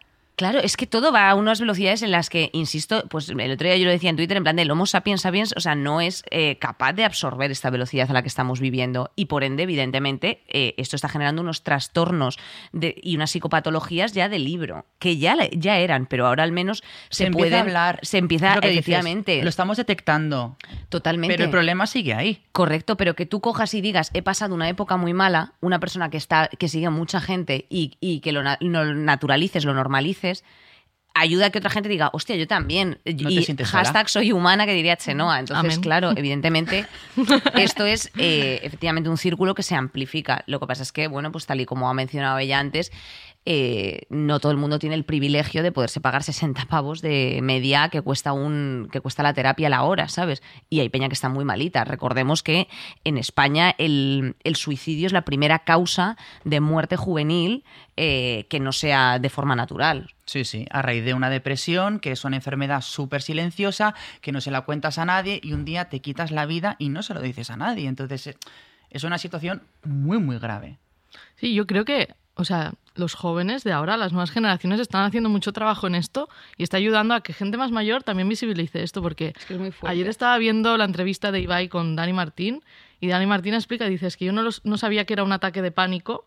Claro, es que todo va a unas velocidades en las que, insisto, pues el otro día yo lo decía en Twitter, en plan de el Homo sapiens sapiens, o sea, no es eh, capaz de absorber esta velocidad a la que estamos viviendo. Y por ende, evidentemente, eh, esto está generando unos trastornos de- y unas psicopatologías ya de libro, que ya, ya eran, pero ahora al menos se, puede hablar. Se empieza, lo dices, efectivamente, lo estamos detectando. totalmente. Pero el problema sigue ahí. Correcto, pero que tú cojas y digas, he pasado una época muy mala, una persona que está, que sigue a mucha gente y, y que lo, lo naturalices, lo normalices, ayuda a que otra gente diga, hostia, yo también. No y sientes sola. hashtag soy humana, que diría Chenoa. Entonces, Amén. claro, evidentemente, esto es eh, efectivamente un círculo que se amplifica. Lo que pasa es que, bueno, pues tal y como ha mencionado ella antes, eh, no todo el mundo tiene el privilegio de poderse pagar 60 pavos de media que cuesta un que cuesta la terapia a la hora, ¿sabes? Y hay peña que está muy malita. Recordemos que en España el, el suicidio es la primera causa de muerte juvenil eh, que no sea de forma natural. Sí, sí, a raíz de una depresión, que es una enfermedad súper silenciosa, que no se la cuentas a nadie y un día te quitas la vida y no se lo dices a nadie. Entonces, eh, es una situación muy, muy grave. Sí, yo creo que, o sea, los jóvenes de ahora, las nuevas generaciones, están haciendo mucho trabajo en esto y está ayudando a que gente más mayor también visibilice esto, porque Es que es muy fuerte. ayer estaba viendo la entrevista de Ibai con Dani Martín y Dani Martín explica, dice, es que yo no, los- no sabía que era un ataque de pánico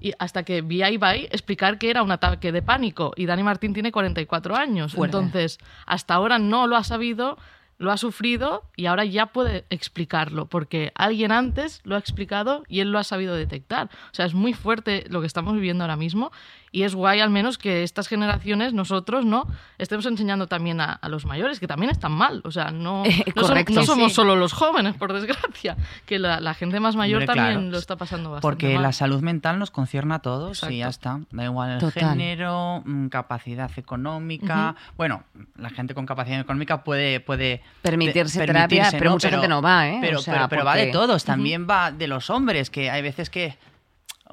y hasta que vi a Ibai explicar que era un ataque de pánico y Dani Martín tiene 44 años, Fuerte. entonces hasta ahora no lo ha sabido, lo ha sufrido y ahora ya puede explicarlo, porque alguien antes lo ha explicado y él lo ha sabido detectar. O sea, es muy fuerte lo que estamos viviendo ahora mismo y es guay al menos que estas generaciones, nosotros, ¿no? Estemos enseñando también a, a los mayores, que también están mal. O sea, no, Eh, no, correcto. no Sí, somos sí. solo los jóvenes, por desgracia, que la, la gente más mayor Hombre, también claro. lo está pasando bastante Porque mal. la salud mental nos concierne a todos y ya está. Da igual el Total. género, mm, capacidad económica. Bueno, la gente con capacidad económica puede... puede Permitirse pe- terapia, pero mucha gente no va, ¿eh? Pero, O sea, pero, pero va de porque- todos, también va de los hombres, que hay veces que...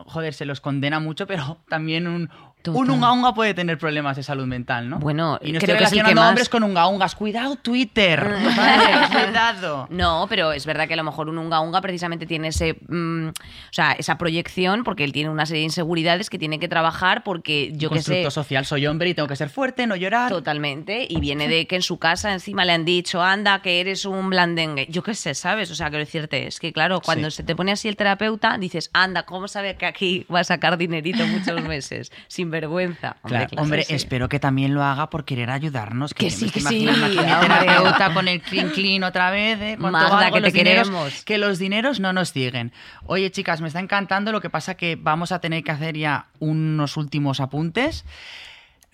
Joder, se los condena mucho, pero también un, un unga unga puede tener problemas de salud mental, ¿no? Bueno, y no creo estoy que es el que relacionando más. hombres con unga ungas. Cuidado, Twitter. Vale, cuidado. No, pero es verdad que a lo mejor un unga unga precisamente tiene ese, mm, o sea, esa proyección porque él tiene una serie de inseguridades que tiene que trabajar porque yo que sé, social, soy hombre y tengo que ser fuerte, no llorar. totalmente y viene de que en su casa encima le han dicho, anda, que eres un blandengue. Yo qué sé, ¿sabes? O sea, quiero decirte, es que claro, cuando Sí. se te pone así el terapeuta, dices, anda, ¿cómo sabe que aquí va a sacar dinerito muchos meses? Sin vergüenza. Claro, claro, hombre, sí. espero que también lo haga por querer ayudarnos. Que sí, que sí, terapeuta con el clean clean otra vez, ¿eh? Valgo, que los te dineros- queremos. Que los dineros no nos siguen. Oye, chicas, me está encantando. Lo que pasa que vamos a tener que hacer ya unos últimos apuntes.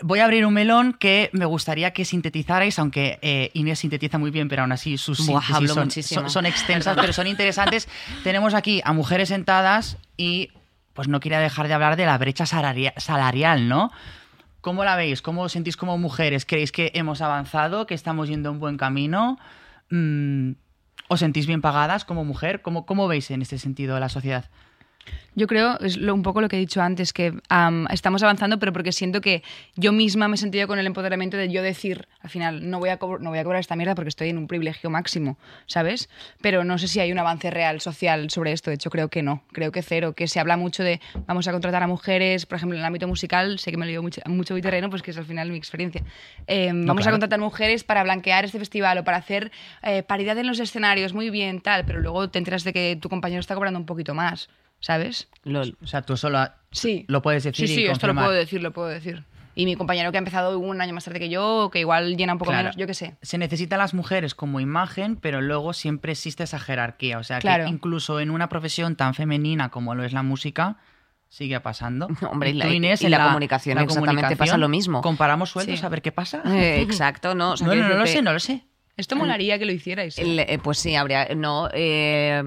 Voy a abrir un melón que me gustaría que sintetizarais, aunque eh, Inés sintetiza muy bien, pero aún así sus Buah, síntesis hablo son, muchísimo. son- son extensas, pero son interesantes. Tenemos aquí a mujeres sentadas y pues no quería dejar de hablar de la brecha salaria- salarial, ¿no? ¿Cómo la veis? ¿Cómo os sentís como mujeres? ¿Creéis que hemos avanzado, que estamos yendo un buen camino? Mm, ¿Os sentís bien pagadas como mujer? ¿Cómo, cómo veis en este sentido la sociedad? Yo creo, es lo- un poco lo que he dicho antes, que am, estamos avanzando, pero porque siento que yo misma me he sentido con el empoderamiento de yo decir, al final, no voy, a no voy a cobrar esta mierda porque estoy en un privilegio máximo, ¿sabes? Pero no sé si hay un avance real social sobre esto, de hecho creo que no, creo que cero, que se habla mucho de vamos a contratar a mujeres, por ejemplo, en el ámbito musical, sé que me lío mucho, mucho mi terreno, pues que es al final mi experiencia. Eh, vamos claro. a contratar mujeres para blanquear este festival o para hacer eh, paridad en los escenarios, muy bien, tal, pero luego te enteras de que tu compañero está cobrando un poquito más, ¿sabes? Lol. O sea, tú solo Sí. lo puedes decir Sí, y sí, esto lo puedo decir, lo puedo decir. Y mi compañero que ha empezado un año más tarde que yo, que igual llena un poco Claro. menos, yo qué sé. Se necesitan las mujeres como imagen, pero luego siempre existe esa jerarquía. O sea, Claro. que incluso en una profesión tan femenina como lo es la música, sigue pasando. Hombre, y la- Inés, y en la comunicación, exactamente, pasa lo mismo. Comparamos sueldos Sí. a ver qué pasa. Eh, exacto, ¿no? O sea, no, no, no lo sé, no lo sé. Esto molaría que lo hicierais. ¿eh? El- eh, pues sí, habría. No. eh,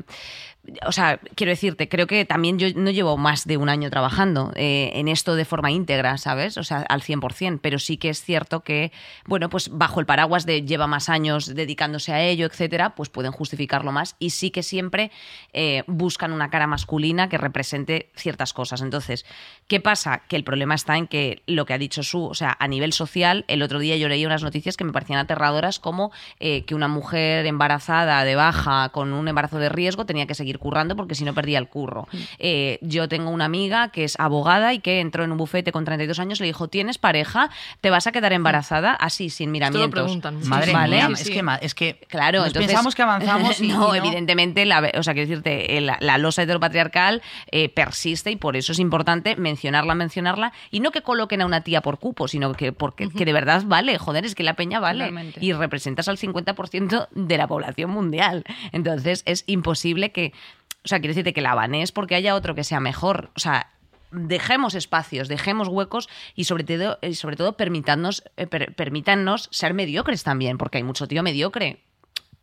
o sea, quiero decirte, creo que también yo no llevo más de un año trabajando eh, en esto de forma íntegra, ¿sabes? O sea, al 100%, pero sí que es cierto que, bueno, pues bajo el paraguas de lleva más años dedicándose a ello, etcétera, pues pueden justificarlo más y sí que siempre eh, buscan una cara masculina que represente ciertas cosas. Entonces, ¿qué pasa? Que el problema está en que lo que ha dicho Su, o sea, a nivel social, el otro día yo leí unas noticias que me parecían aterradoras como eh, que una mujer embarazada de baja con un embarazo de riesgo tenía que seguir currando porque si no perdía el curro. Eh, yo tengo una amiga que es abogada y que entró en un bufete con 32 años, le dijo, ¿tienes pareja? ¿Te vas a quedar embarazada? Así, sin miramientos. preguntan. Madre ¿vale? mía, Sí, es sí. que, ma- es que Claro, nos entonces pensamos que avanzamos y, no, y evidentemente, la, o sea, quiero decirte, eh, la, la losa heteropatriarcal eh, persiste y por eso es importante mencionarla, mencionarla y no que coloquen a una tía por cupo, sino que porque que de verdad vale, joder, es que la peña vale y representas al 50% de la población mundial. Entonces es imposible que, o sea, quiero decirte que la banees porque haya otro que sea mejor, o sea, dejemos espacios, dejemos huecos y sobre todo, sobre todo eh, per- permítannos ser mediocres también, porque hay mucho tío mediocre.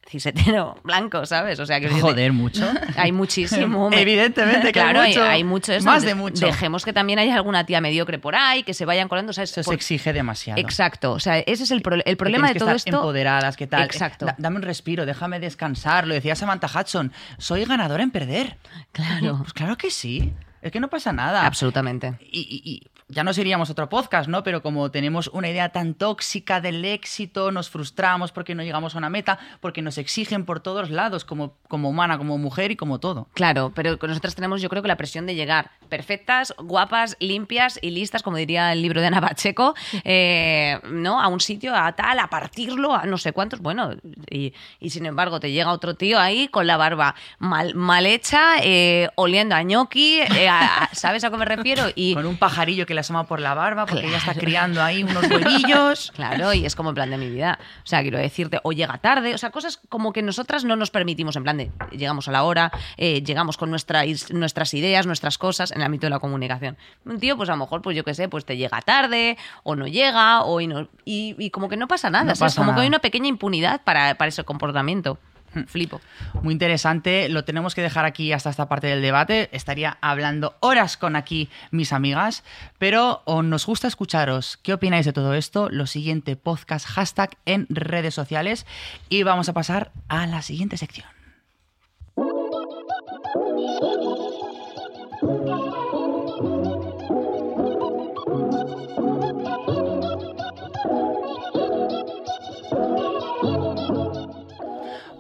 Cisetero, blanco, ¿sabes? O sea, que Joder, mucho. hay muchísimo. Evidentemente que hay claro, mucho. hay, mucho eso. Más de mucho. Dejemos que también haya alguna tía mediocre por ahí, que se vayan colando, ¿sabes? Eso se exige demasiado. Exacto, o sea, ese es el, pro- el problema de que todo estar esto. empoderadas, ¿qué tal? Exacto. Da- dame un respiro, déjame descansar. Lo decía Samantha Hudson. Soy ganadora en perder. Claro. Pues claro que sí. Es que no pasa nada. Absolutamente. Y, y- y ya nos iríamos a otro podcast, ¿no? Pero como tenemos una idea tan tóxica del éxito, nos frustramos porque no llegamos a una meta, porque nos exigen por todos lados, como, como humana, como mujer y como todo. Claro, pero nosotras tenemos yo creo que la presión de llegar perfectas, guapas, limpias y listas, como diría el libro de Ana Pacheco, eh, ¿no? A un sitio, a tal, a partirlo, a no sé cuántos, bueno, y, y sin embargo te llega otro tío ahí con la barba mal, mal hecha, eh, oliendo a ñoqui, eh, ¿sabes a qué me refiero? Y, Con un pajarillo que le asoma por la barba porque ella está criando ahí unos huevillos. Claro, y es como en plan de mi vida. O sea, quiero decirte, o llega tarde, o sea, cosas como que nosotras no nos permitimos, en plan de llegamos a la hora, eh, llegamos con nuestra nuestras ideas, nuestras cosas en el ámbito de la comunicación. Un tío, pues a lo mejor, pues yo qué sé, pues te llega tarde, o no llega, o y, no- y- y como que no pasa nada, No ¿sabes? pasa como nada. que hay una pequeña impunidad para, para ese comportamiento. Flipo. Muy interesante, lo tenemos que dejar aquí hasta esta parte del debate. Estaría hablando horas con aquí mis amigas, pero nos gusta escucharos. ¿Qué opináis de todo esto? Lo siguiente, podcast, hashtag en redes sociales. Y vamos a pasar a la siguiente sección.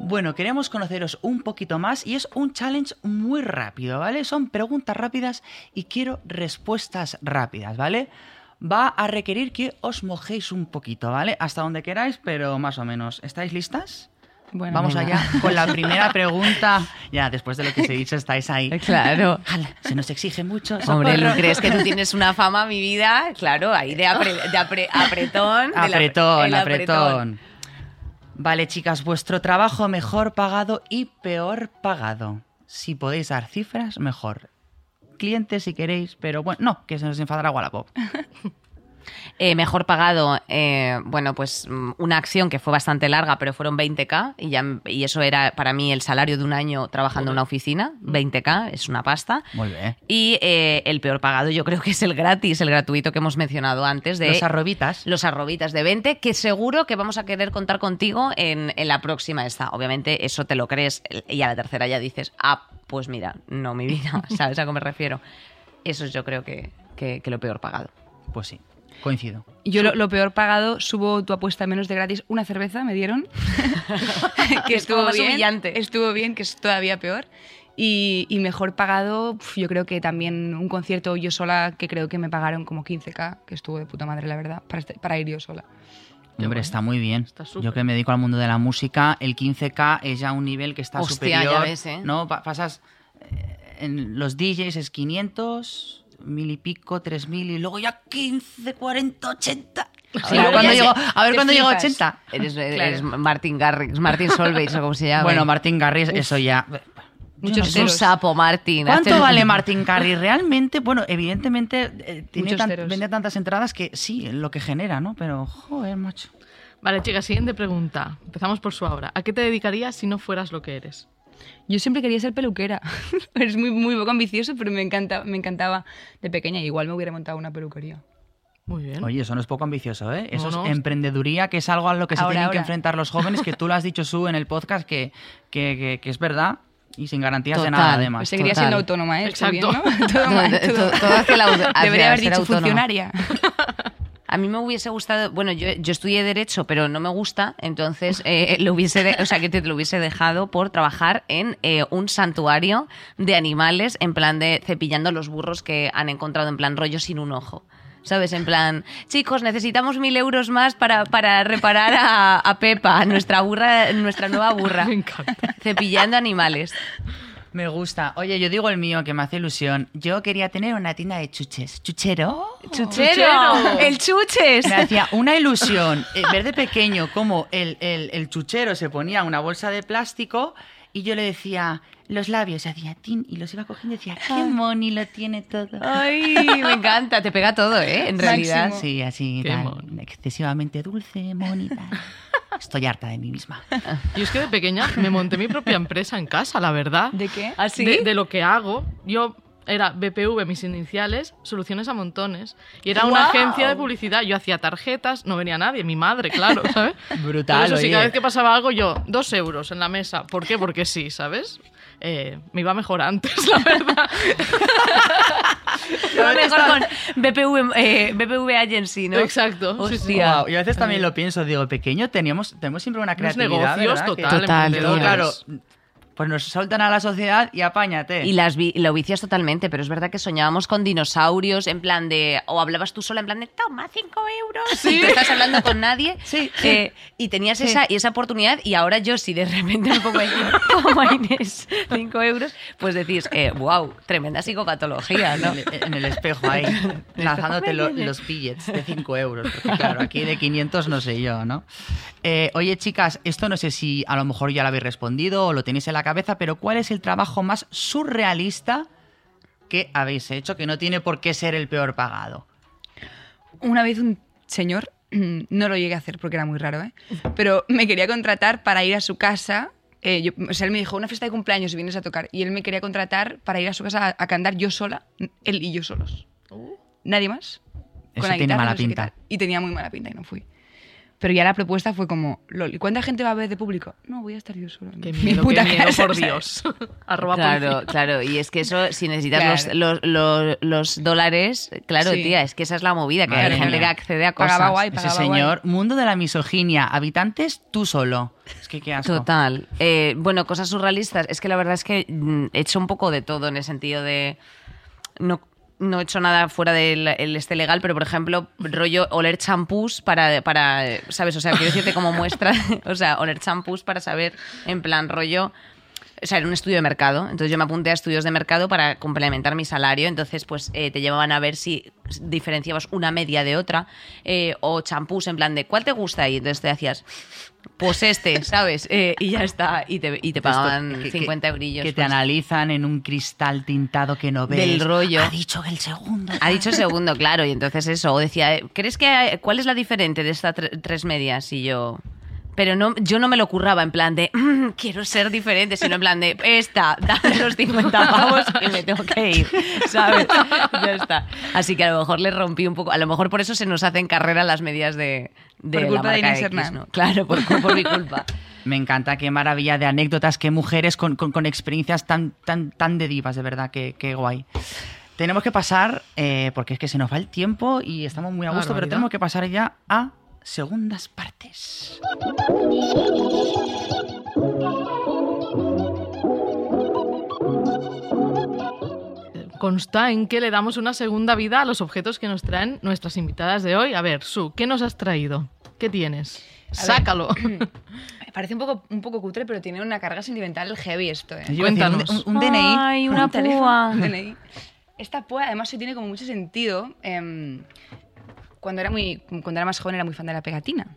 Bueno, queremos conoceros un poquito más y es un challenge muy rápido, ¿vale? Son preguntas rápidas y quiero respuestas rápidas, ¿vale? Va a requerir que os mojéis un poquito, ¿vale? Hasta donde queráis, pero más o menos. ¿Estáis listas? Bueno, Vamos venga. allá con la primera pregunta. Ya, después de lo que os he dicho, estáis ahí. Claro. Ala, Se nos exige mucho. Hombre. ¿no crees que tú tienes una fama, mi vida? Claro, ahí de, apre- de apre- apretón. del apre- Apretón, apretón. Vale, chicas, vuestro trabajo mejor pagado y peor pagado. Si podéis dar cifras, mejor. Clientes si queréis, pero bueno, no, que se nos enfadará Wallapop. Eh, mejor pagado, eh, bueno, pues mm, una acción que fue bastante larga, pero fueron 20k y, ya, y eso era para mí el salario de un año trabajando en una oficina. 20k es una pasta. Muy bien. Y eh, el peor pagado yo creo que es el gratis, el gratuito que hemos mencionado antes de Los arrobitas. los arrobitas de 20, que seguro que vamos a querer contar contigo en, en la próxima esta. Obviamente eso te lo crees y a la tercera ya dices, ah, pues mira, no mi vida, ¿sabes a qué me refiero? Eso es yo creo que, que- que lo peor pagado. Pues sí, coincido. Yo lo, lo peor pagado, subo tu apuesta menos de gratis, una cerveza me dieron. que Es como más humillante. Estuvo bien, que es todavía peor. Y, y mejor pagado, yo creo que también un concierto yo sola, que creo que me pagaron como 15k, que estuvo de puta madre, la verdad, para, este- para ir yo sola. Hombre, bueno. está muy bien. Está. Yo que me dedico al mundo de la música, el 15K es ya un nivel que está Hostia, superior. ya ves, ¿eh? ¿no? Pa- pasas eh, en los DJs es 500, mil y pico, 3000 y luego ya 15, 40, 80. A ver Claro, cuándo ya llego, a ver Te cuándo llego a flipas. 80. Eres, eres Martin Garrix, Martin Solveig o como se llama. Bueno, Martín Garrís, eso ya. Muchos no es un sapo, Martin. ¿Cuánto vale Martín Garrix? Realmente, bueno, evidentemente eh, tiene tan- vende tantas entradas que sí, lo que genera, ¿no? Pero, joder, macho. Vale, chicas, siguiente pregunta. Empezamos por su obra. ¿A qué te dedicarías si no fueras lo que eres? Yo siempre quería ser peluquera. es muy, muy poco ambicioso, pero me, encanta, me encantaba de pequeña. Igual me hubiera montado una peluquería. Muy bien. Oye, eso no es poco ambicioso, ¿eh? Eso No, no. es emprendeduría, que es algo a lo que se Ahora, tienen que enfrentar los jóvenes, que tú lo has dicho, Su, en el podcast, que, que, que- que es verdad y sin garantías de nada, además. Pues seguiría total. siendo autónoma, ¿eh? Exacto. bien, ¿no? todo, mal, Todo- todo. todo- todo hacia la au- hacia Debería haber dicho autónoma. funcionaria. A mí me hubiese gustado, bueno, yo, yo estudié Derecho, pero no me gusta, entonces eh, lo hubiese de- o sea, que te lo hubiese dejado por trabajar en eh, un santuario de animales, en plan de cepillando los burros que han encontrado en plan rollo sin un ojo. ¿Sabes? En plan, chicos, necesitamos mil euros más para, para reparar a, a Pepa, nuestra burra, nuestra nueva burra. Me encanta. Cepillando animales. Me gusta. Oye, yo digo el mío, que me hace ilusión. Yo quería tener una tienda de chuches. ¿Chuchero? ¡Chuchero! ¡El chuches! Me hacía una ilusión eh, ver de pequeño cómo el, el- el chuchero se ponía una bolsa de plástico y yo le decía los labios, y hacía tin y los iba cogiendo y decía, qué moni lo tiene todo. Ay, me encanta, te pega todo, ¿eh? En realidad. Máximo. Sí, así, Qué tal, mono. excesivamente dulce, moni, tal. Estoy harta de mí misma. Yo es que de pequeña me monté mi propia empresa en casa, la verdad. ¿De qué? ¿Así? de, de lo que hago. Yo era BPV, mis iniciales, soluciones a montones. Y era una ¡Guau! agencia de publicidad. Yo hacía tarjetas, no venía nadie, mi madre, claro, ¿sabes? Brutal, Por eso sí, oye. cada vez que pasaba algo, yo, dos euros en la mesa. ¿Por qué? Porque sí, ¿sabes? Eh, me iba mejor antes, la verdad. Lo mejor con BPV, eh, BPV Agency, ¿no? Exacto. Hostia. Y a veces también lo pienso, digo, pequeño teníamos, tenemos siempre una Unos creatividad, negocios ¿verdad? Total, Total, claro, pues nos soltan a la sociedad y apáñate. Y las vi- lo vicias totalmente, pero es verdad que soñábamos con dinosaurios, en plan de. O hablabas tú sola, en plan de, toma, cinco euros. Y tú estás hablando con nadie. Sí, sí. eh, y tenías esa, y esa oportunidad, y ahora yo, si de repente me pongo a decir, toma, Inés, cinco euros, pues decís, eh, wow, tremenda psicopatología, ¿no? En el, en el espejo ahí, lanzándote lo- los billets de 5 euros. Porque claro, aquí de 500 no sé yo, ¿no? Eh, oye, chicas, esto no sé si a lo mejor ya lo habéis respondido o lo tenéis en la cabeza, pero ¿cuál es el trabajo más surrealista que habéis hecho que no tiene por qué ser el peor pagado? Una vez un señor, no lo llegué a hacer porque era muy raro, ¿eh? pero me quería contratar para ir a su casa. eh, yo- o sea, él me dijo, una fiesta de cumpleaños y vienes a tocar. Y él me quería contratar para ir a su casa a, a cantar yo sola, él y yo solos. Nadie más. Eso la tiene guitarra, mala no sé qué pinta. Y tenía muy mala pinta y no fui. Pero ya la propuesta fue como, Lol, ¿y cuánta gente va a ver de público? No, voy a estar yo sola. Qué Mi miedo, puta qué miedo, casa, por. Dios. Arroba Claro, policía. claro. Y es que eso, si necesitas Claro. los, los, los- los dólares, claro, Sí. tía, es que esa es la movida, que Madre hay gente mía. que accede a cosas. Pagaba guay, Ese pagaba guay. señor, mundo de la misoginia, habitantes, tú solo. Es que qué asco. Total. Eh, bueno, cosas surrealistas. Es que la verdad es que mm, he hecho un poco de todo en el sentido de. No, no he hecho nada fuera del el este legal, pero por ejemplo, rollo oler champús para, para. ¿Sabes? O sea, quiero decirte como muestra. o sea, oler champús para saber, en plan, rollo. O sea, era un estudio de mercado. Entonces yo me apunté a estudios de mercado para complementar mi salario. Entonces, pues eh, te llevaban a ver si diferenciabas una media de otra. eh, o champús en plan de ¿cuál te gusta? Y entonces te hacías pues este, ¿sabes? Eh, y ya está. Y te, y te pagaban que- 50 que- eurillos. Que te pues. analizan en un cristal tintado que no ves. Del rollo. Ha dicho el segundo. Ha dicho segundo, claro, y entonces eso, o decía, ¿crees que hay- cuál es la diferente de estas tre- tres medias? Y yo, pero no, yo no me lo curraba en plan de, "Mm, quiero ser diferente, sino en plan de, esta, dame los 50 pavos y me tengo que ir, ¿sabes? Ya está. Así que a lo mejor le rompí un poco, a lo mejor por eso se nos hacen carrera las medias de, de Por la culpa de marca Inés X, Hernán. ¿no? Claro, por, por mi culpa. Me encanta, qué maravilla de anécdotas, qué mujeres con, con- con experiencias tan, tan, tan de divas, de verdad, qué, qué guay. Tenemos que pasar, eh, porque es que se nos va el tiempo y estamos muy a gusto, pero tenemos que pasar ya a segundas partes. Consta en que le damos una segunda vida a los objetos que nos traen nuestras invitadas de hoy. A ver, Su, ¿qué nos has traído? ¿Qué tienes? ver. Sácalo. Me Parece un poco, un poco cutre, pero tiene una carga sentimental heavy esto, ¿eh? Cuéntanos. Un, un- un DNI. Ay, una Un teléfono, púa. un DNI. Esta púa además sí tiene como mucho sentido. em, cuando, era muy, cuando era más joven era muy fan de la pegatina.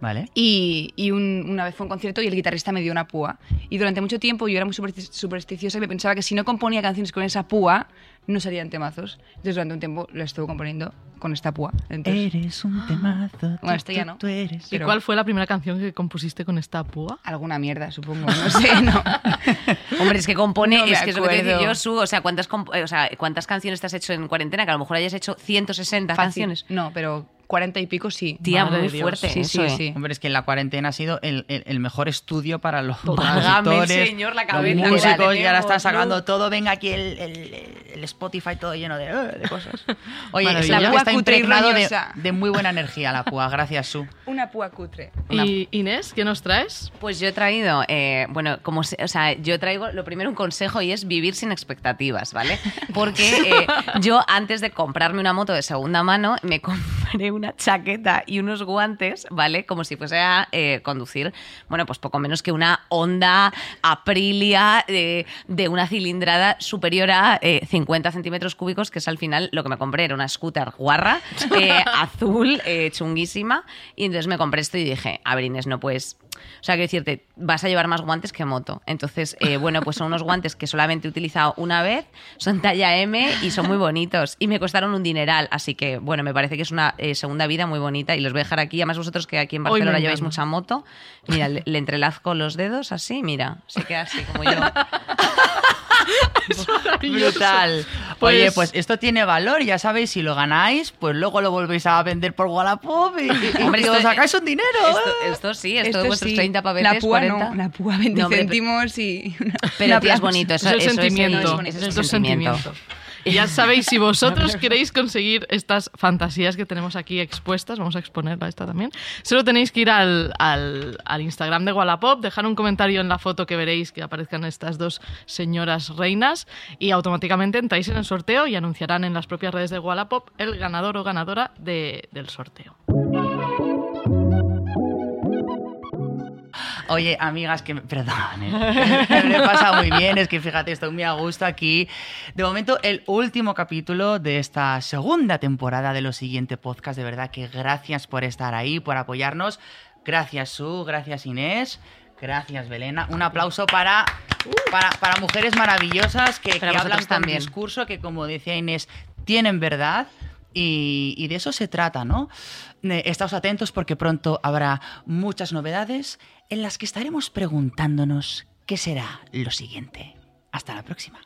Vale. Y, y un- una vez fue a un concierto y el guitarrista me dio una púa. Y durante mucho tiempo yo era muy supersti- supersticiosa y me pensaba que si no componía canciones con esa púa, no salían temazos. Entonces durante un tiempo lo estuve componiendo con esta púa. Entonces, Eres un temazo. tú, Bueno, esto ya no. tú eres. ¿Y pero- cuál fue la primera canción que compusiste con esta púa? alguna mierda, supongo. No sé, no. Hombre, es que compone, No es que es lo que te decía yo, Su, o sea, ¿cuántas, comp- o sea, ¿cuántas canciones te has hecho en cuarentena? Que a lo mejor hayas hecho 160 Fácil. canciones. No, pero 40 y pico sí. Tía, Madre muy fuerte. Sí, eso, sí, eh. sí. Hombre, es que la cuarentena ha sido el, el- el mejor estudio para los compositores, señor, la los cabeza la músicos, y ahora están sacando ¿no? todo. Venga aquí el, el- el Spotify todo lleno de, eh, de cosas. Oye, seguro La púa está cutre y impregnado de, de muy buena energía la púa. Gracias, Su. Una púa cutre. Una- ¿Y Inés, qué nos traes? Pues yo he traído, eh, bueno, como, se- o sea, yo traigo lo primero un consejo y es vivir sin expectativas, ¿vale? Porque eh, yo antes de comprarme una moto de segunda mano me compré una chaqueta y unos guantes, ¿vale? Como si fuese a eh, conducir, bueno, pues poco menos que una Honda Aprilia eh, de una cilindrada superior a eh, 50 centímetros cúbicos, que es al final lo que me compré, era una scooter guarra, eh, azul, eh, chunguísima, y entonces me compré esto y dije, a ver Inés, no puedes... O sea, quiero decirte, vas a llevar más guantes que moto. Entonces, eh, bueno, pues son unos guantes que solamente he utilizado una vez, son talla M y son muy bonitos. Y me costaron un dineral, así que, bueno, me parece que es una eh, segunda vida muy bonita y los voy a dejar aquí. Además, vosotros que aquí en Barcelona lleváis mucha moto, mira, le, le entrelazco los dedos así, mira, se queda así como yo. Brutal. Pues- Oye, pues esto tiene valor, ya sabéis, si lo ganáis, pues luego lo volvéis a vender por Wallapop y, y- Hombre, os esto- sacáis un dinero. Esto, ¿eh? esto sí, esto, de vuestros sí. 30 pavetes, La púa 40. no, la púa 20 No, hombre, céntimos y... una- Pero tía, es bonito, eso, es el sentimiento. es, bonito, eso es es el el sentimiento. Ya sabéis, si vosotros queréis conseguir estas fantasías que tenemos aquí expuestas, vamos a exponerla esta también, solo tenéis que ir al, al- al Instagram de Wallapop, dejar un comentario en la foto que veréis que aparezcan estas dos señoras reinas y automáticamente entráis en el sorteo y anunciarán en las propias redes de Wallapop el ganador o ganadora de- del sorteo. Oye, amigas, que me, perdón, ¿eh? me lo he pasado muy bien, es que fíjate, estoy muy a gusto aquí. De momento, el último capítulo de esta segunda temporada de lo siguiente podcast, de verdad que gracias por estar ahí, por apoyarnos. Gracias, Su, gracias, Inés. Gracias, Belena. Un aplauso para, para, para mujeres maravillosas que, que hablan con también. discurso, que como decía Inés, tienen verdad. Y, y de eso se trata, ¿no? Estáos atentos porque pronto habrá muchas novedades en las que estaremos preguntándonos qué será lo siguiente. Hasta la próxima.